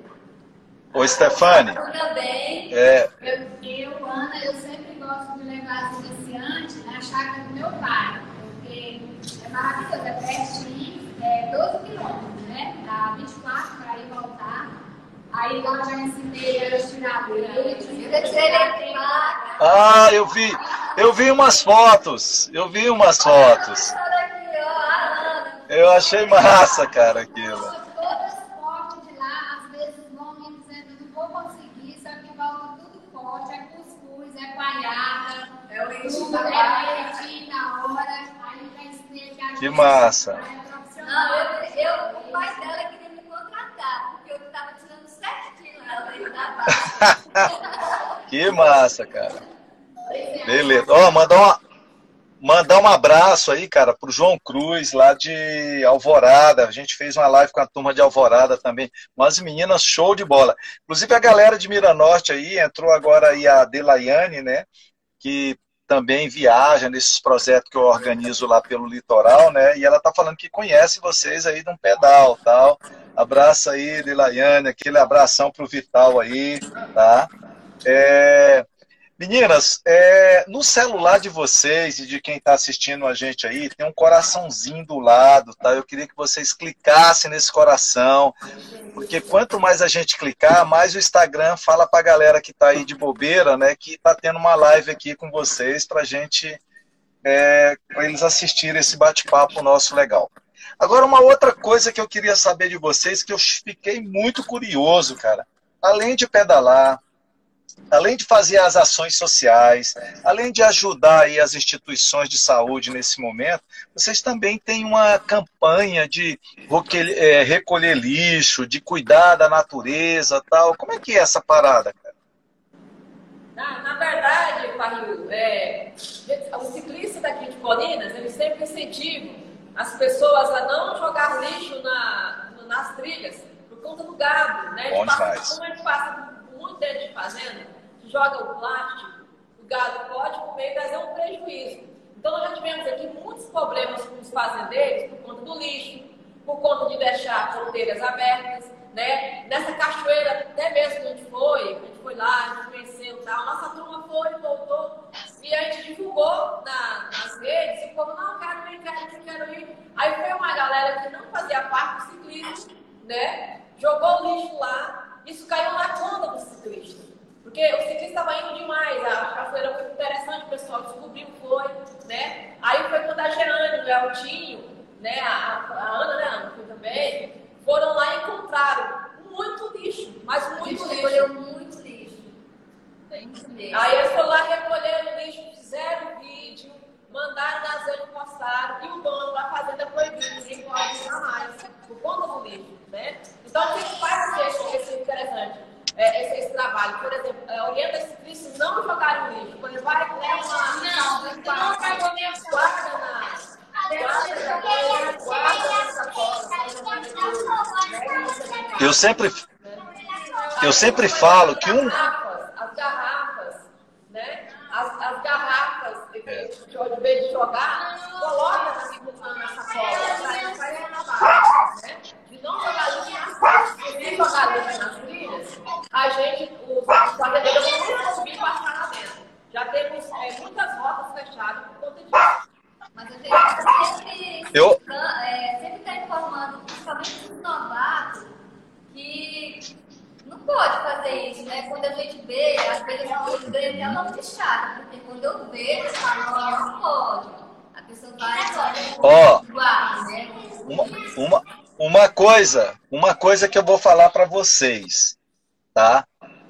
[SPEAKER 1] Ô, Stefane.
[SPEAKER 5] Também.
[SPEAKER 1] É,
[SPEAKER 7] Eu, eu, Ana, eu sempre gosto de levar as iniciantes na chácara do meu pai, porque é maravilhoso, é pertinho, é 12 quilômetros, né? Dá 24 para ir voltar. Aí lá já ensinei elas a tirar leite.
[SPEAKER 1] Ah, eu vi, eu vi umas fotos, eu vi umas fotos. Eu achei massa, cara, aquilo.
[SPEAKER 7] Todas fortes de lá, às vezes vão me dizendo, não vou conseguir, só que volta tudo forte, é cuscuz, é palhada,
[SPEAKER 4] É
[SPEAKER 7] é leitinho na hora, que
[SPEAKER 1] massa.
[SPEAKER 7] é.
[SPEAKER 5] Não, eu, eu, o pai dela queria me contratar, porque eu tava tirando certinho da vaca.
[SPEAKER 1] Que massa, cara. Beleza. Ó, mandar uma, mandar um abraço aí, cara, pro João Cruz, lá de Alvorada. A gente fez uma live com a turma de Alvorada também. Umas meninas show de bola. Inclusive a galera de Miranorte aí, entrou agora aí a Delaiane, né? Que também viaja nesses projetos que eu organizo lá pelo litoral, né? E ela tá falando que conhece vocês aí de um pedal, tal. Abraço aí, Delaiane, aquele abração pro Vital aí, tá? É, Meninas, é, no celular de vocês e de quem está assistindo a gente aí, tem um coraçãozinho do lado, tá? Eu queria que vocês clicassem nesse coração, porque quanto mais a gente clicar, mais o Instagram fala para a galera que está aí de bobeira, né, que está tendo uma live aqui com vocês para gente, é, para eles assistirem esse bate-papo nosso legal. Agora, uma outra coisa que eu queria saber de vocês, que eu fiquei muito curioso, cara. Além de pedalar, além de fazer as ações sociais, além de ajudar aí as instituições de saúde nesse momento, vocês também têm uma campanha de roque- é, recolher lixo, de cuidar da natureza, tal. Como é que é essa parada, cara?
[SPEAKER 6] Na, na verdade, Parril, é, os ciclistas daqui de Colinas, eles sempre incentivam as pessoas a não jogar lixo na, nas trilhas por conta do gado, né? A gente passa-. Como a gente passa muito dentro de fazenda, joga o plástico, o gado pode comer e trazer um prejuízo. Então, nós já tivemos aqui muitos problemas com os fazendeiros por conta do lixo, por conta de deixar fronteiras abertas, né? Nessa cachoeira, até mesmo gente foi, a gente foi lá, a gente conheceu e tal, nossa turma foi, voltou, e a gente divulgou na- nas redes, e povo, não, quero ir, quero ir, quero ir. Aí foi uma galera que não fazia parte do ciclismo, né? Jogou o lixo lá, isso caiu na conta do ciclista. Porque o ciclista estava indo demais, a cachoeira foi interessante, o pessoal descobriu, foi, né? Aí foi quando a Jeane, o Eltinho, né, a, a Ana, né, Ana foi também, foram lá e encontraram muito lixo, mas muito lixo.
[SPEAKER 5] recolheu muito lixo. Muito.
[SPEAKER 6] Aí eles foram lá, recolheram o lixo, fizeram vídeo, mandaram nas redes, postaram, e o dono da fazenda proibiu, ninguém pode usar mais, por conta do lixo, né? Então, o que faz esse, esse interessante, é, esse, esse trabalho? Por exemplo, é, orienta esse ciclista não jogar o lixo, quando ele vai, leva uma...
[SPEAKER 7] Não, você não vai comer o
[SPEAKER 6] Guarda na...
[SPEAKER 1] Eu sempre, eu sempre falo que um.
[SPEAKER 6] as garrafas, né? As, as garrafas,
[SPEAKER 1] É.
[SPEAKER 6] de ao invés de jogar, coloca na, sacola, faz barra, né? Não jogar lixo nas trilhas. Se jogar lixo nas trilhas, a gente, os fazendeiros vão conseguir passar lá dentro. Já temos é, muitas rotas fechadas por conta disso.
[SPEAKER 5] Mas a gente sempre
[SPEAKER 1] Eu-
[SPEAKER 5] está é, sempre tá informando, principalmente os novatos, que não pode fazer isso, né? Quando a gente vê, às vezes a gente ganha até uma fichada, porque quando eu vejo, eu falo, "Ó, não pode. A pessoa vai
[SPEAKER 1] Ó.
[SPEAKER 5] guarda, né?
[SPEAKER 1] Uma, uma, uma coisa, uma coisa que eu vou falar para vocês, tá?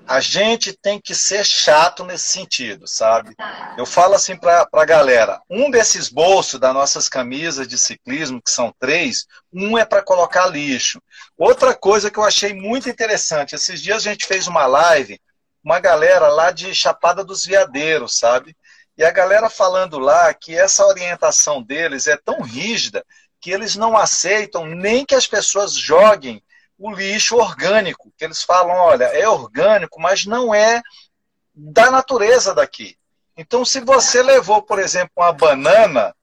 [SPEAKER 1] a gente tem que ser chato nesse sentido, sabe? Eu falo assim para a galera: um desses bolsos das nossas camisas de ciclismo, que são três, um é para colocar lixo. Outra coisa que eu achei muito interessante: esses dias a gente fez uma live, uma galera lá de Chapada dos Veadeiros, sabe? E a galera falando lá que essa orientação deles é tão rígida que eles não aceitam nem que as pessoas joguem o lixo orgânico, que eles falam, olha, é orgânico, mas não é da natureza daqui. Então, se você levou, por exemplo, uma banana,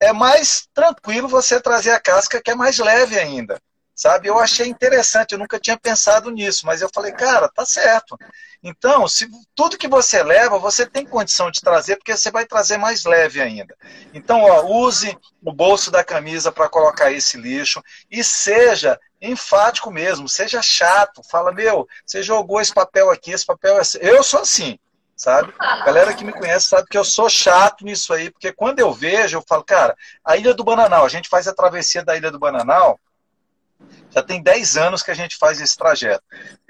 [SPEAKER 1] é mais tranquilo você trazer a casca que é mais leve ainda. Sabe? Eu achei interessante, eu nunca tinha pensado nisso, mas eu falei, cara, tá certo. Então, se tudo que você leva, você tem condição de trazer, porque você vai trazer mais leve ainda. Então, ó, use o bolso da camisa para colocar esse lixo e seja enfático mesmo, seja chato. Fala, meu, você jogou esse papel aqui, esse papel é. Eu sou assim, sabe? A galera que me conhece sabe que eu sou chato nisso aí, porque quando eu vejo, eu falo, cara, a Ilha do Bananal, a gente faz a travessia da Ilha do Bananal, já tem 10 anos que a gente faz esse trajeto.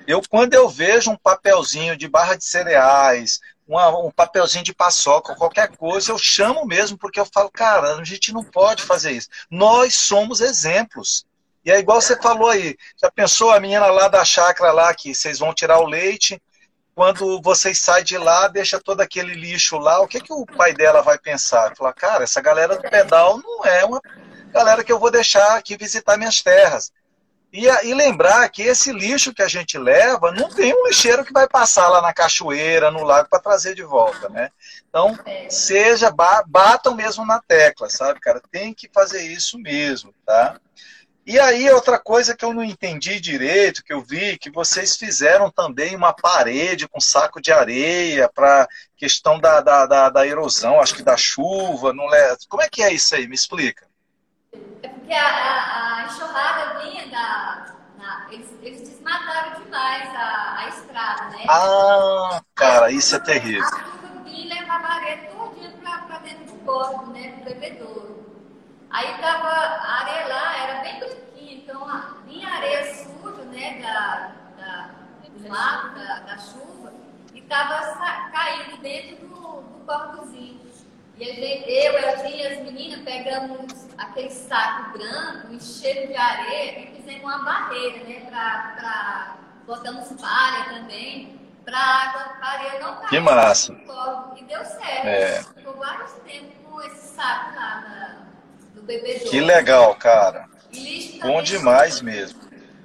[SPEAKER 1] Eu, quando eu vejo um papelzinho de barra de cereais, uma, um papelzinho de paçoca, qualquer coisa, eu chamo mesmo, porque eu falo, cara, a gente não pode fazer isso. Nós somos exemplos. E é igual você falou aí, já pensou a menina lá da chácara lá, que vocês vão tirar o leite, quando vocês saem de lá, deixa todo aquele lixo lá, o que, que o pai dela vai pensar? Falar, cara, essa galera do pedal não é uma galera que eu vou deixar aqui visitar minhas terras. E, e lembrar que esse lixo que a gente leva, não tem um lixeiro que vai passar lá na cachoeira, no lago, para trazer de volta, né? Então, seja, batam mesmo na tecla, sabe, cara? Tem que fazer isso mesmo, tá? E aí, outra coisa que eu não entendi direito, que eu vi, que vocês fizeram também uma parede com saco de areia para questão da, da, da, da, erosão, acho que da chuva, não é? Como é que é isso aí? Me explica.
[SPEAKER 5] Porque a, a, a enxurrada vinha da. Na, eles, eles desmataram demais a, a estrada, né?
[SPEAKER 1] Ah, cara, isso é terrível. A
[SPEAKER 5] chuva vinha e levava a areia todinha para dentro do corpo, né? Pro bebedouro. Aí tava, a areia lá era bem branquinha, então vinha areia suja, né, da, da, do mar, da, da chuva, e tava caindo dentro do, do corpozinho. E eu, Eldinha e as meninas pegamos aquele saco branco, enchemos de areia e fizemos uma barreira, né, pra, pra botamos palha também, pra água, a areia não cair.
[SPEAKER 1] Que massa!
[SPEAKER 5] E deu certo. É. Ficou vários tempos com esse saco lá na do bebedouro.
[SPEAKER 1] Que legal, cara. Bom demais mesmo.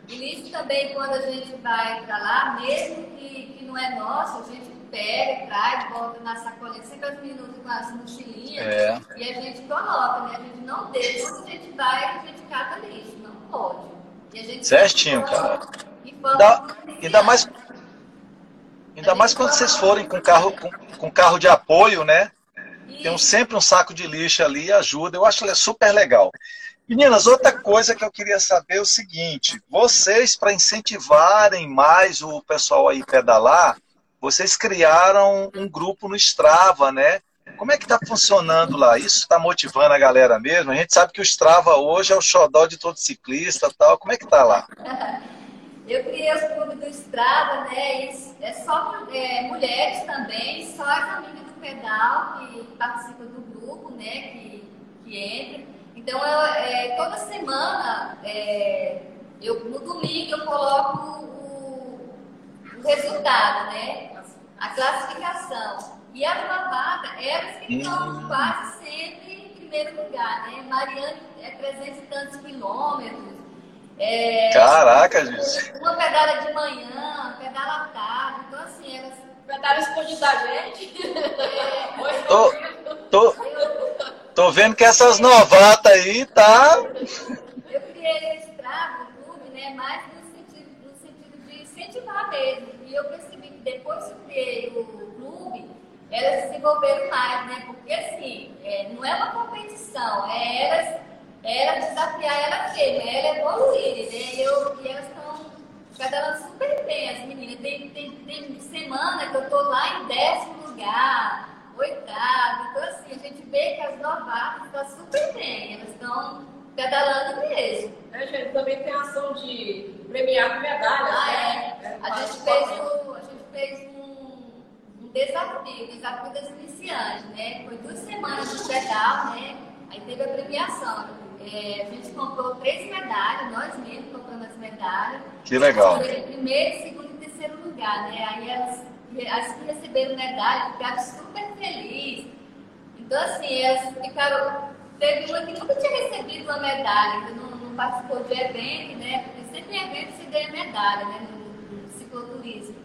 [SPEAKER 5] E lixo também, quando a gente vai para lá, mesmo que, que não é nosso, a gente pega, traz, volta na sacolinha, sempre as minutos com as mochilinhas, é. e a gente coloca, né? A gente não deixa, quando a gente vai, a gente cata lixo, não pode. E a gente
[SPEAKER 1] Certinho, cara. Ainda, ainda mais, ainda mais quando vocês forem com carro, com, com carro de apoio, né? Tem um, sempre um saco de lixo ali, ajuda. Eu acho que é super legal. Meninas, outra coisa que eu queria saber é o seguinte: vocês, para incentivarem mais o pessoal aí pedalar, vocês criaram um grupo no Strava, né? Como é que está funcionando lá? Isso está motivando a galera mesmo? A gente sabe que o Strava hoje é o xodó de todo ciclista tal. Como é que está lá?
[SPEAKER 5] Eu criei o clube do Strava, né? é só é, mulheres também, só a família pedal que participa do grupo, né, que, que entra. Então, eu, é, toda semana, é, eu, no domingo, eu coloco o, resultado, né, a classificação. E as lavadas, elas que estão hum. quase sempre em primeiro lugar, né? Mariane é 300 e tantos quilômetros. É,
[SPEAKER 1] Caraca, gente!
[SPEAKER 5] Uma pedala de manhã, pedala à tarde. Então, assim, elas
[SPEAKER 6] Comentário escondido da gente.
[SPEAKER 1] Tô, tô, tô vendo que essas novatas aí tá.
[SPEAKER 5] Eu criei esse travo, o clube, né? Mais incentivar mesmo. E eu percebi que depois que eu criei o clube, elas se desenvolveram mais, né? Porque assim, é, não é uma competição, é elas, elas desafiar ela mesma, ela evoluir, né? E, eu, e elas pedalando super bem, as meninas. Tem, tem, tem semana que eu tô lá em décimo lugar, oitavo. Então, assim, a gente vê que as novatas estão super bem, elas estão pedalando mesmo.
[SPEAKER 6] É, gente, também tem ação de premiar com medalha.
[SPEAKER 5] Ah, né? é. é. A, gente fez o, a gente fez desafio, desafio das iniciantes, né? Foi duas semanas de pedal, né? Aí teve a premiação. É, a gente comprou três medalhas, nós mesmos compramos as medalhas.
[SPEAKER 1] Que legal.
[SPEAKER 5] Foi primeiro, segundo e terceiro lugar, né? Aí elas, as que receberam medalha ficaram super felizes. Então, assim, elas ficaram. Teve uma que nunca tinha recebido uma medalha, que não, não participou de evento, né? Porque sempre em evento se ganha medalha, né? No, no cicloturismo.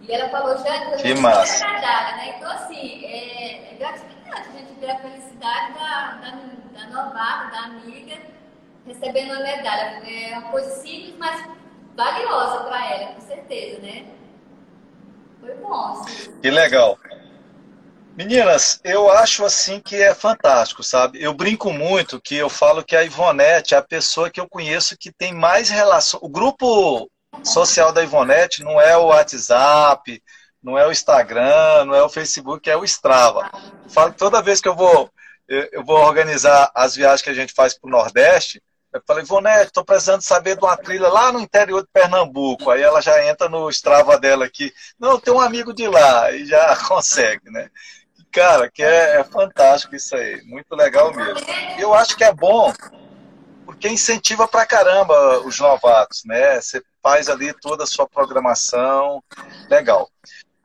[SPEAKER 5] E ela falou, já que
[SPEAKER 1] massa.
[SPEAKER 5] medalha, né? Então, assim, é, é gratificante a gente ver a felicidade da, da, da novata, da amiga, recebendo uma medalha. É uma coisa simples, mas valiosa para ela, com certeza, né? Foi bom. Assim.
[SPEAKER 1] Que legal. Meninas, eu acho assim que é fantástico, sabe? Eu brinco muito que eu falo que a Ivonete é a pessoa que eu conheço que tem mais relação. O grupo social da Ivonete não é o WhatsApp, não é o Instagram, não é o Facebook, é o Strava. Eu falo toda vez que eu vou, eu vou organizar as viagens que a gente faz para o Nordeste, eu falei, Ivonete, estou precisando saber de uma trilha lá no interior de Pernambuco. Aí ela já entra no Strava dela aqui. Não, tem um amigo de lá, e já consegue, né? Cara, que é, é fantástico isso aí, muito legal mesmo. Eu acho que é bom, porque incentiva pra caramba os novatos, né? Você faz ali toda a sua programação, legal.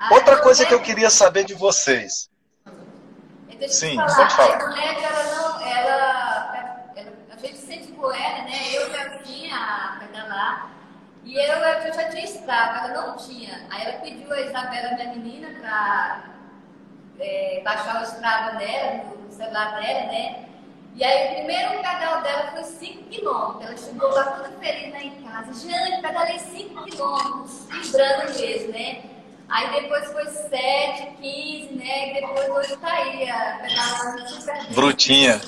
[SPEAKER 1] Outra coisa que eu queria saber de vocês. Sim,
[SPEAKER 5] falar,
[SPEAKER 1] pode falar.
[SPEAKER 5] A mulher, ela não, ela, ela, a gente incentivou ela, né? Eu já tinha a pedalar. E eu, eu já tinha estrada, ela não tinha. Aí ela pediu a Isabela, minha menina, para é, baixar o Strava dela, no celular dela, né? E aí o primeiro pedal dela foi 5 km. Ela chegou lá toda feliz lá em casa. Jane, pedalei 5 km, vibrando mesmo, né? Aí depois foi 7, 15, né? E depois hoje tá aí, a pedalando super bem.
[SPEAKER 1] Brutinha.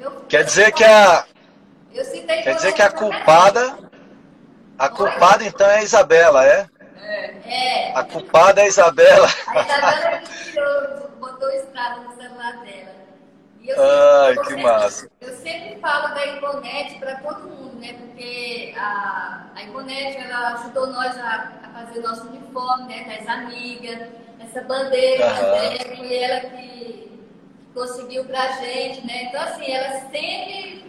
[SPEAKER 5] Eu,
[SPEAKER 1] Quer dizer que a, quer dizer que a culpada, a culpada então é a Isabela, é?
[SPEAKER 5] É.
[SPEAKER 1] A culpada é a Isabela.
[SPEAKER 5] A Isabela que tirou, botou estrada no celular dela. E eu
[SPEAKER 1] Ai,
[SPEAKER 5] eu
[SPEAKER 1] que
[SPEAKER 5] sempre-
[SPEAKER 1] massa.
[SPEAKER 5] Eu sempre falo da Iconete para todo mundo, né? Porque a, a Iconete, ela ajudou nós a, a fazer o nosso uniforme, né? Das amigas, essa bandeira, né? Foi ela que conseguiu pra gente, né? Então, assim, ela sempre,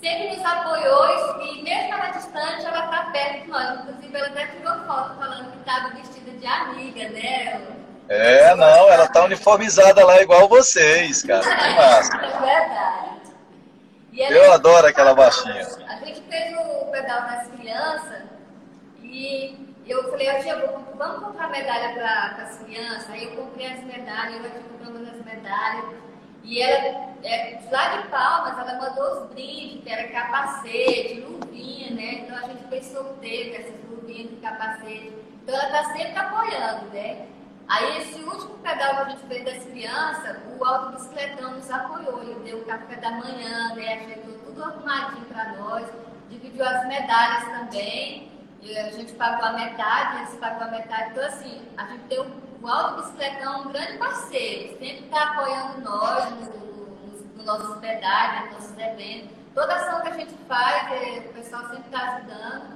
[SPEAKER 5] sempre nos apoiou e, mesmo ela distante, ela tá perto de nós. Inclusive, ela até tirou foto falando que estava vestida de amiga, né?
[SPEAKER 1] É, não, ela tá uniformizada lá igual vocês, cara. Que massa.
[SPEAKER 5] É verdade. Ela-
[SPEAKER 1] Eu adoro aquela baixinha.
[SPEAKER 5] A gente fez o pedal das crianças e eu falei, ó, tia, vamos comprar medalha para as crianças. Aí eu comprei as medalhas, eu aqui comprando as medalhas. E ela, é, lá de Palmas, ela mandou os brindes, que era capacete, luvinha, né? Então a gente fez sorteio dessas luvinhas de capacete. Então ela está sempre apoiando, né? Aí esse último pedal que a gente fez das crianças, o Alto Bicicletão nos apoiou, ele deu o café da manhã, né? Ajeitou tudo arrumadinho para nós, dividiu as medalhas também, e a gente pagou a metade, eles pagou a metade, então assim, a gente deu o Alto Bicicletão é um grande parceiro, sempre está apoiando nós no, no, no nossos pedais, nos nossos eventos. Toda ação que a gente faz, eh, o pessoal sempre está ajudando.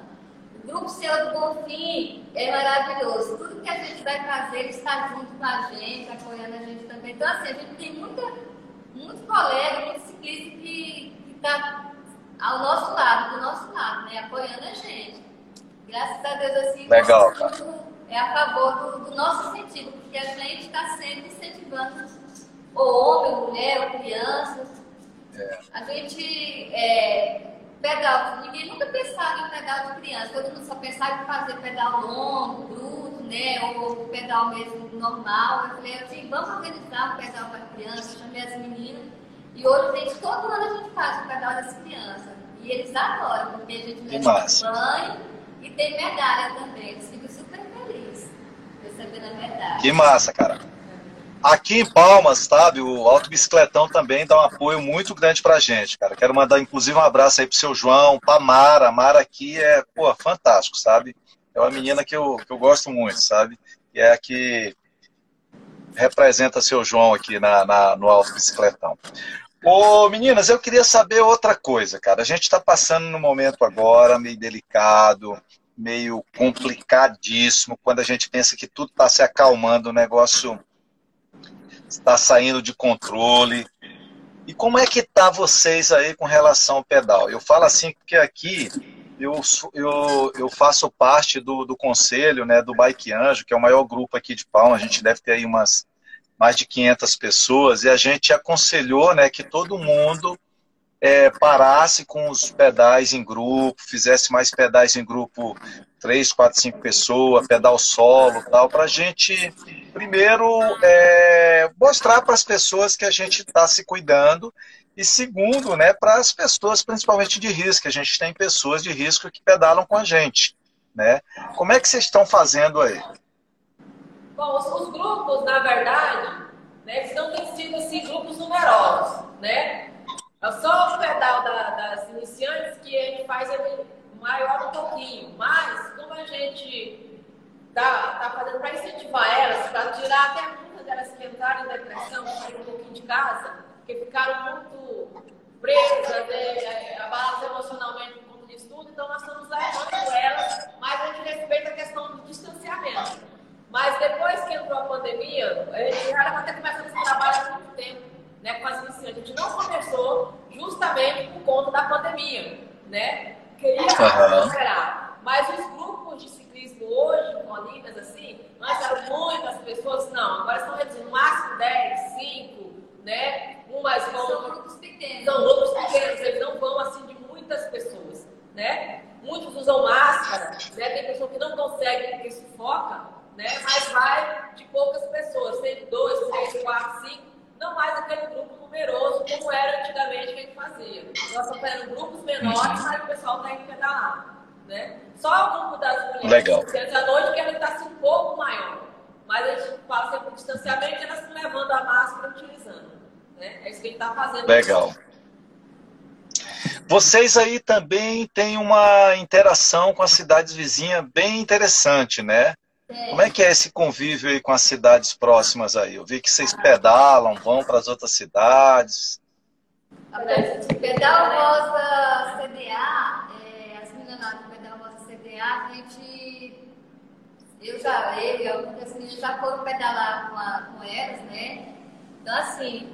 [SPEAKER 5] Grupo Seu do Bonfim é maravilhoso. Tudo que a gente vai fazer, ele está junto com a gente, apoiando a gente também. Então, assim, a gente tem muita, muito colega, muito ciclista que está ao nosso lado, do nosso lado, né? Apoiando a gente. Graças a Deus, assim,
[SPEAKER 1] Legal,
[SPEAKER 5] é a favor do, do nosso incentivo, porque a gente está sempre incentivando o homem, ou mulher, ou criança. A gente é, pedal, ninguém nunca pensava em pedal de criança, todo mundo só pensava em fazer pedal longo, bruto, né? Ou pedal mesmo normal. Eu falei assim, vamos organizar um pedal para criança, chamei as meninas. E hoje, gente, todo ano a gente faz o pedal das crianças. E eles adoram, porque a gente leva banho e tem medalha também. Eles ficam super felizes recebendo a medalha.
[SPEAKER 1] Que massa, cara. Aqui em Palmas, sabe, o Alto Bicicletão também dá um apoio muito grande pra gente, cara. Quero mandar, inclusive, um abraço aí pro seu João, pra Mara. A Mara aqui é, pô, fantástico, sabe? É uma menina que eu, que eu gosto muito, sabe? E é a que representa seu João aqui na, na- no Alto Bicicletão. Ô, meninas, eu queria saber outra coisa, cara. A gente está passando num momento agora meio delicado, meio complicadíssimo, quando a gente pensa que tudo está se acalmando, o negócio está saindo de controle. E como é que tá vocês aí com relação ao pedal? Eu falo assim porque aqui eu, eu, eu faço parte do, do conselho né, do Bike Anjo, que é o maior grupo aqui de Palma. A gente deve ter aí umas mais de 500 pessoas, e a gente aconselhou né, que todo mundo é, parasse com os pedais em grupo, fizesse mais pedais em grupo, três, quatro, cinco pessoas, pedal solo tal, para a gente, primeiro, é, mostrar para as pessoas que a gente está se cuidando, e segundo, né, para as pessoas, principalmente de risco, a gente tem pessoas de risco que pedalam com a gente. Né? Como é que vocês estão fazendo aí?
[SPEAKER 6] Bom, os, os grupos, na verdade, né, eles não têm sido assim, grupos numerosos, né? É só o pedal da, das iniciantes que gente faz ele maior um pouquinho, mas como a gente tá, tá fazendo para incentivar elas, para tirar até muitas delas que entraram em depressão, sair um pouquinho de casa, porque ficaram muito presas, né, abaladas emocionalmente por conta de estudo, então nós estamos levando elas, mas a gente respeita a questão do distanciamento. Mas depois que entrou a pandemia, a gente já era ter começado esse trabalho há muito tempo, né, com as iniciantes. A gente não começou justamente por conta da pandemia, né? Queria esperar. Mas os grupos de ciclismo hoje, com assim, nós eram muitas pessoas, não. Agora estão reduzindo no máximo 10, 5, né? Umas vão.
[SPEAKER 5] São grupos pequenos.
[SPEAKER 6] São grupos pequenos, eles não vão assim de muitas pessoas, né? Muitos usam máscara, né? Tem pessoa que não consegue porque sufoca né? Mas vai de poucas pessoas, tem dois, três, quatro, cinco, não mais aquele grupo numeroso como era antigamente que a gente fazia. Nós estamos fazendo grupos menores, mas o pessoal está indo pedalar. Né? Só o grupo das mulheres
[SPEAKER 1] Legal.
[SPEAKER 6] à noite que ele está assim, um pouco maior. Mas a gente passa sempre o distanciamento e elas estão levando a máscara utilizando. Né? É isso que a gente está fazendo.
[SPEAKER 1] Legal. Vocês aí também têm uma interação com as cidades vizinhas bem interessante, né? Como é que é esse convívio aí com as cidades próximas aí? Eu vi que vocês pedalam, vão para as outras cidades.
[SPEAKER 5] Pedal Rosa CDA, é, as meninas lá do Pedal Rosa CDA, a gente. Eu já, ele, algumas meninas já foram pedalar com, a, com elas, né? Então, assim,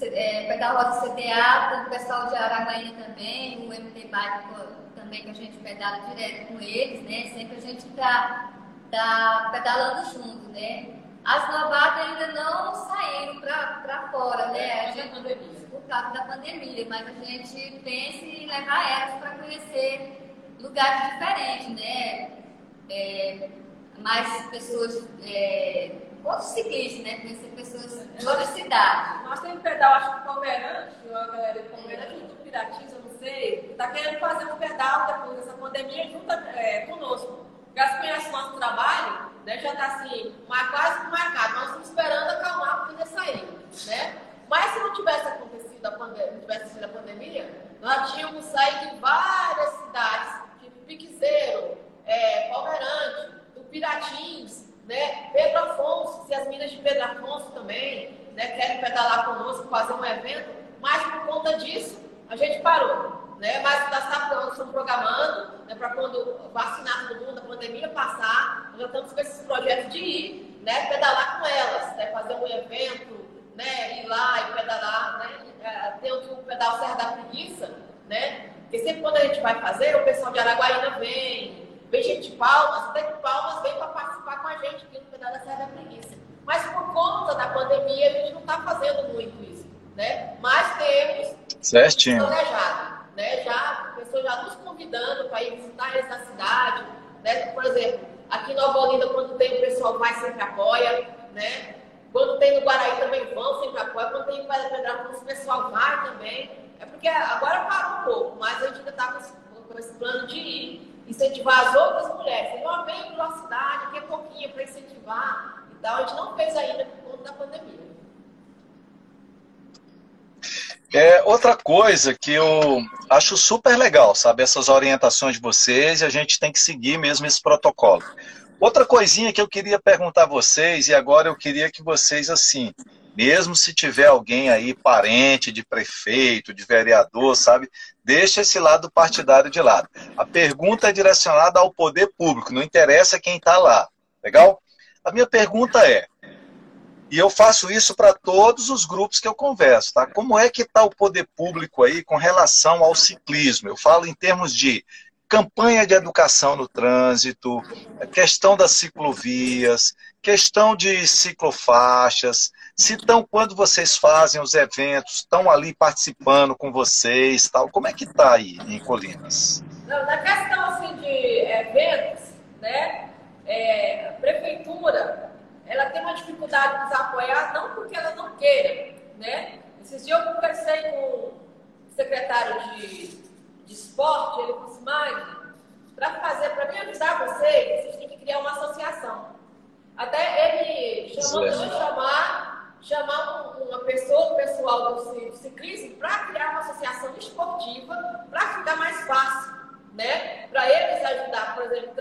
[SPEAKER 5] é, Pedal Rosa CDA, o pessoal de Araguaína também, o MT Bike também, que a gente pedala direto com eles, né? Sempre a gente está tá pedalando junto, né? As novatas ainda não saíram para fora, né? A gente, por causa da pandemia, mas a gente pensa em levar elas para conhecer lugares diferentes, né? É, mais pessoas, é, outros ciclistas, né? Conhecer pessoas de outras cidades.
[SPEAKER 6] Nós temos pedal, acho que Palmeirante, a galera de Palmeirante, do Piratins, eu não sei, está querendo fazer um pedal depois dessa pandemia junto é, conosco. Se conhece o nosso trabalho, né, já está assim, quase marcado. Nós estamos esperando acalmar para poder sair. Né? Mas se não tivesse acontecido a pandemia, não tivesse sido a pandemia, nós tínhamos saído de várias cidades, tipo Piquezeiro, é, Palmeirante, do Piratins, né, Pedro Afonso, se as minas de Pedro Afonso também né, querem pedalar conosco, fazer um evento, mas por conta disso, a gente parou né? Mas nós estamos programando né, para quando vacinar todo mundo, a pandemia passar, nós já estamos com esses projetos de ir, né, pedalar com elas, né, fazer um evento, né, ir lá e pedalar, né? É, tem o pedal Serra da Preguiça, né? Porque sempre quando a gente vai fazer, o pessoal de Araguaína vem, vem gente de Palmas, até de Palmas vem para participar com a gente aqui no pedal da Serra da Preguiça. Mas por conta da pandemia, a gente não está fazendo muito isso, né? Mas temos
[SPEAKER 1] Certinho.
[SPEAKER 6] planejado né? Já, pessoas já nos convidando para ir visitar eles na cidade, né? Por exemplo, aqui em Nova Olinda, quando tem o pessoal vai, sempre apoia, né? Quando tem no Guaraí também vão, sempre apoia. Quando tem em Pedra Pedra, o pessoal vai também. É porque agora parou um pouco, mas a gente ainda está com, com esse, plano de incentivar as outras mulheres. Uma vem pela cidade, que é pouquinho para incentivar e tal. A gente não fez ainda por conta da pandemia.
[SPEAKER 1] É, outra coisa que eu acho super legal, sabe? Essas orientações de vocês e a gente tem que seguir mesmo esse protocolo. Outra coisinha que eu queria perguntar a vocês, e agora eu queria que vocês, assim, mesmo se tiver alguém aí, parente de prefeito, de vereador, sabe? Deixa esse lado partidário de lado. A pergunta é direcionada ao poder público, não interessa quem está lá. Legal? A minha pergunta é: E eu faço isso para todos os grupos que eu converso, tá? Como é que está o poder público aí com relação ao ciclismo? Eu falo em termos de campanha de educação no trânsito, questão das ciclovias, questão de ciclofaixas, se estão, quando vocês fazem os eventos, estão ali participando com vocês, tal, como é que está aí em Colinas?
[SPEAKER 6] Não, na questão assim de eventos, né, é, prefeitura, ela tem uma dificuldade de nos apoiar, não porque ela não queira, né, esses dias eu conversei com o secretário de, de esporte, ele disse, mais para fazer, para me ajudar vocês, vocês têm que criar uma associação. Até ele chamou, chamar, chamar uma pessoa, o pessoal do ciclismo, para criar uma associação esportiva, para ficar mais fácil, né? Para eles ajudar, por exemplo,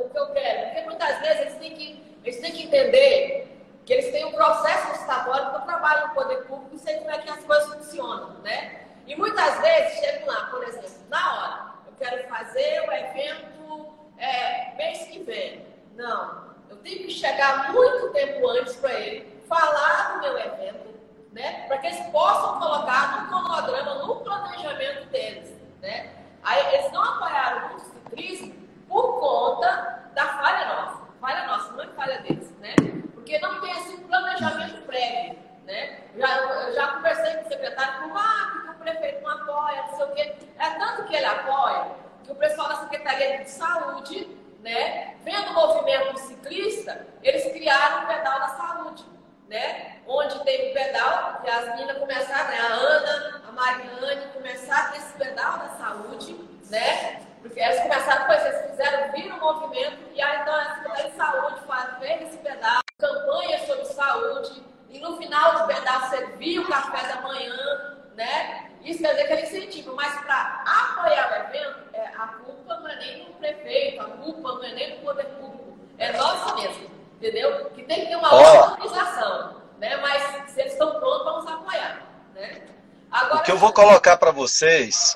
[SPEAKER 6] o que eu quero. Porque muitas vezes eles têm que, eles têm que entender que eles têm um processo licitatório para trabalho no poder público e sei como é que as coisas funcionam, né? E muitas vezes chegam lá, por exemplo, na hora, eu quero fazer o evento é, mês que vem. Não, eu tenho que chegar muito tempo antes para ele, falar do meu evento, né? Para que eles possam colocar no cronograma, no planejamento deles, né? Aí eles não apoiaram o ciclismo por conta da falha nossa. Falha nossa, não é falha deles, né? Porque não tem esse planejamento prévio, né? Já, eu já conversei com o secretário, com ah, porque o prefeito não apoia, não sei o quê. É tanto que ele apoia que o pessoal da Secretaria de Saúde né? Vendo o movimento ciclista, eles criaram o pedal da saúde, né? Onde tem o pedal, que as meninas começaram, né? a Ana, a Mariane, começaram esse pedal da saúde, né? Porque eles começaram, pois eles fizeram vir o movimento, e aí então a Secretaria de Saúde fez esse pedal, campanha sobre saúde, e no final do pedal servia o café da manhã, né? Isso quer dizer que ele incentiva, mas para apoiar o evento, é, a culpa não é nem do prefeito, a culpa não é nem do poder público, é nossa mesmo, entendeu? Que tem que ter uma oh. organização, né? Mas se eles estão prontos, vamos apoiar, né?
[SPEAKER 1] Agora, o que eu vou colocar para vocês,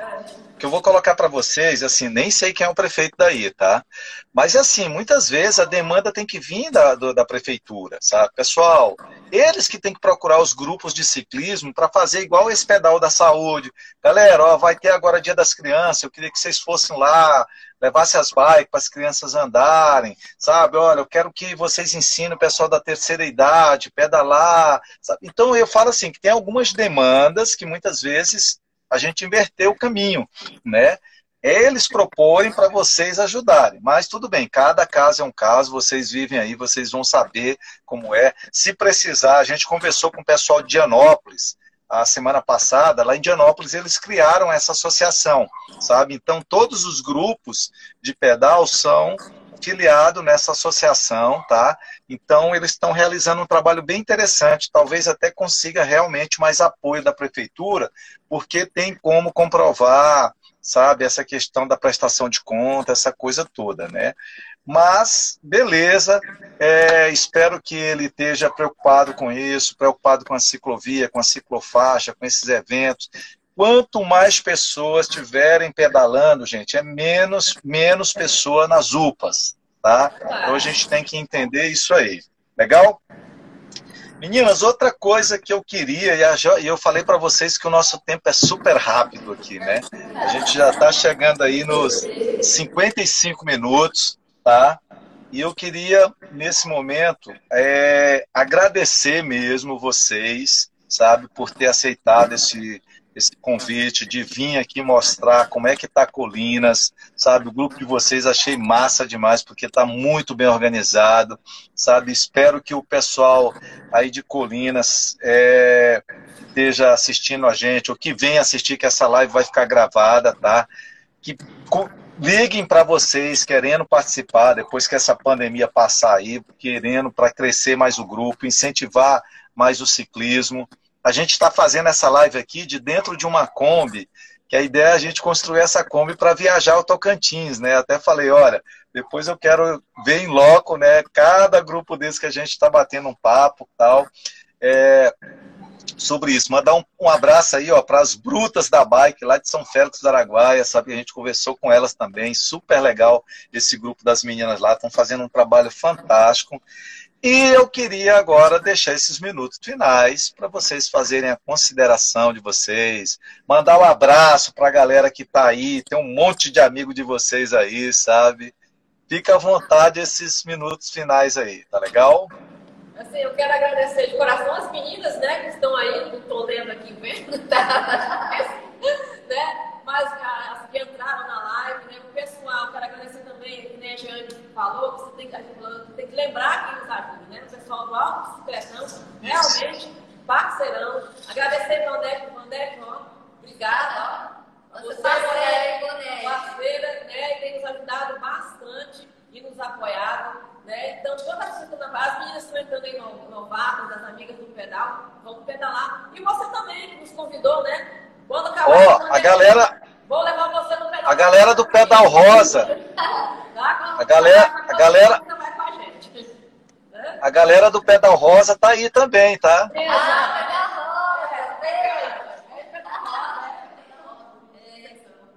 [SPEAKER 1] que eu vou colocar para vocês, assim, nem sei quem é o prefeito daí, tá? Mas assim, muitas vezes a demanda tem que vir da, do, da prefeitura, sabe? Pessoal, eles que têm que procurar os grupos de ciclismo para fazer igual esse pedal da saúde. Galera, ó, vai ter agora Dia das Crianças, eu queria que vocês fossem lá, levassem as bikes para as crianças andarem, sabe? Olha, eu quero que vocês ensinem o pessoal da terceira idade, pedalar, sabe? Então eu falo assim, que tem algumas demandas que muitas vezes a gente inverteu o caminho, né? eles propõem para vocês ajudarem. Mas tudo bem, cada caso é um caso, vocês vivem aí, vocês vão saber como é. Se precisar, a gente conversou com o pessoal de Dianópolis a semana passada, lá em Dianópolis eles criaram essa associação, sabe? Então todos os grupos de pedal são filiados nessa associação, tá? Então eles estão realizando um trabalho bem interessante, talvez até consiga realmente mais apoio da prefeitura, porque tem como comprovar sabe? Essa questão da prestação de conta, essa coisa toda, né? Mas, beleza, é, espero que ele esteja preocupado com isso, preocupado com a ciclovia, com a ciclofaixa, com esses eventos. Quanto mais pessoas estiverem pedalando, gente, é menos, menos pessoa nas UPAs, tá? Então a gente tem que entender isso aí. Legal? Meninas, outra coisa que eu queria, e eu falei para vocês que o nosso tempo é super rápido aqui, né? A gente já está chegando aí nos 55 minutos, tá? E eu queria, nesse momento, é, agradecer mesmo vocês, sabe, por ter aceitado esse, esse convite de vir aqui mostrar como é que tá Colinas, sabe? O grupo de vocês achei massa demais, porque tá muito bem organizado, sabe? Espero que o pessoal aí de Colinas é, esteja assistindo a gente, ou que venha assistir, que essa live vai ficar gravada, tá? Que liguem para vocês querendo participar depois que essa pandemia passar aí, querendo para crescer mais o grupo, incentivar mais o ciclismo. A gente está fazendo essa live aqui de dentro de uma Kombi, que a ideia é a gente construir essa Kombi para viajar ao Tocantins, né? Até falei, olha, depois eu quero ver em loco, né? Cada grupo desse que a gente está batendo um papo tal. É, sobre isso. Mandar um, um abraço aí, ó, para as brutas da bike lá de São Félix do Araguaia, sabe? A gente conversou com elas também, super legal esse grupo das meninas lá, estão fazendo um trabalho fantástico. E eu queria agora deixar esses minutos finais para vocês fazerem a consideração de vocês, mandar um abraço para a galera que está aí, tem um monte de amigo de vocês aí, sabe? Fica à vontade esses minutos finais aí, tá legal?
[SPEAKER 6] Assim, eu quero agradecer de coração as meninas, né, que estão aí, não estou lendo aqui vendo, tá? né? Mas as que entraram na live, né? O pessoal, quero agradecer também, que nem a Jane falou, que você tem que, tem que lembrar quem nos ajuda, né? O pessoal do Alto Secretão, realmente parceirão. Agradecer para André, ó, obrigada, ó. Você, é parceira, né? E tem nos ajudado bastante e nos apoiado. Né? Então, toda a as meninas estão entrando em novatas, as amigas do pedal, vamos pedalar. E você também, que nos convidou, né?
[SPEAKER 1] Quando acabar, oh, a galera.
[SPEAKER 6] Vou levar você no pedal.
[SPEAKER 1] A galera do pedal rosa. Tá? A galera, a galera. A galera do pedal rosa tá aí também, tá?
[SPEAKER 5] Ah, pedal rosa.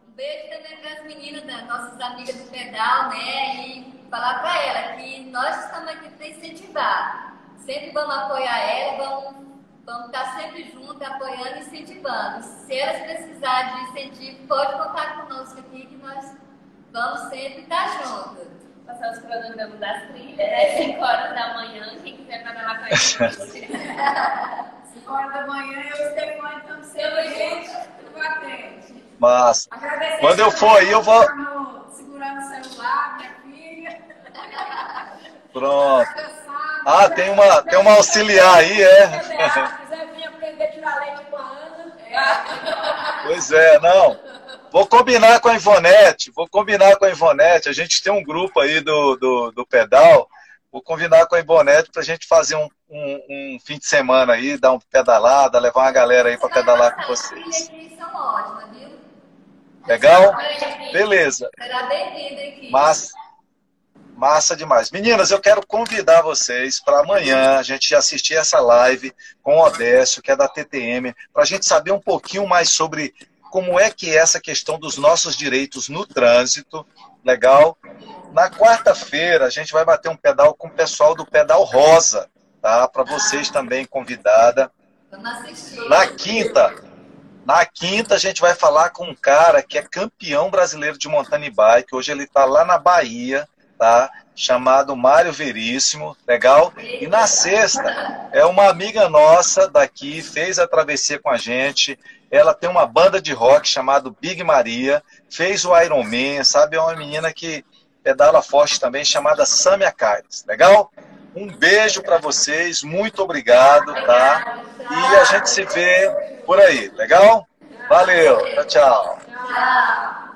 [SPEAKER 5] Um beijo também para as meninas, né? nossas amigas do pedal, né? E falar para ela que nós estamos aqui para incentivar. Sempre vamos apoiar ela, vamos, vamos estar sempre juntos, apoiando e incentivando. Se elas precisarem de incentivo, pode contar conosco aqui que nós vamos sempre estar juntos.
[SPEAKER 3] Passar os cronogramas das trilhas, né? 5 horas da manhã, quem quiser trabalhar com a gente.
[SPEAKER 4] 5 horas da manhã, eu e o Stefano estamos sempre gente, tudo atende.
[SPEAKER 1] Mas, quando eu for aí, eu vou.
[SPEAKER 4] Segurando o celular, minha
[SPEAKER 1] Pronto. Ah, tem uma, tem uma auxiliar aí, é. Pois é, não. Vou combinar com a Ivonete, vou combinar com a Ivonete. A gente tem um grupo aí do, do, do pedal. Vou combinar com a Ivonete para a gente fazer um, um, um, fim de semana aí, dar uma pedalada, levar uma galera aí para pedalar com vocês. Legal? Beleza.
[SPEAKER 5] Será bem-vindo aqui.
[SPEAKER 1] Mas Massa demais. Meninas, eu quero convidar vocês para amanhã a gente assistir essa live com o Odécio, que é da TTM, para a gente saber um pouquinho mais sobre como é que é essa questão dos nossos direitos no trânsito. Legal? Na quarta-feira, a gente vai bater um pedal com o pessoal do Pedal Rosa, tá? Para vocês também, convidada. Na quinta, na quinta, a gente vai falar com um cara que é campeão brasileiro de mountain bike. Hoje ele está lá na Bahia tá? Chamado Mário Veríssimo, legal? E na sexta, é uma amiga nossa daqui, fez a travessia com a gente. Ela tem uma banda de rock chamado Big Maria, fez o Iron Man, sabe? É uma menina que pedala forte também, chamada Samia Caires, legal? Um beijo para vocês, muito obrigado, tá? E a gente se vê por aí, legal? Valeu, tchau, tchau.
[SPEAKER 5] Tchau.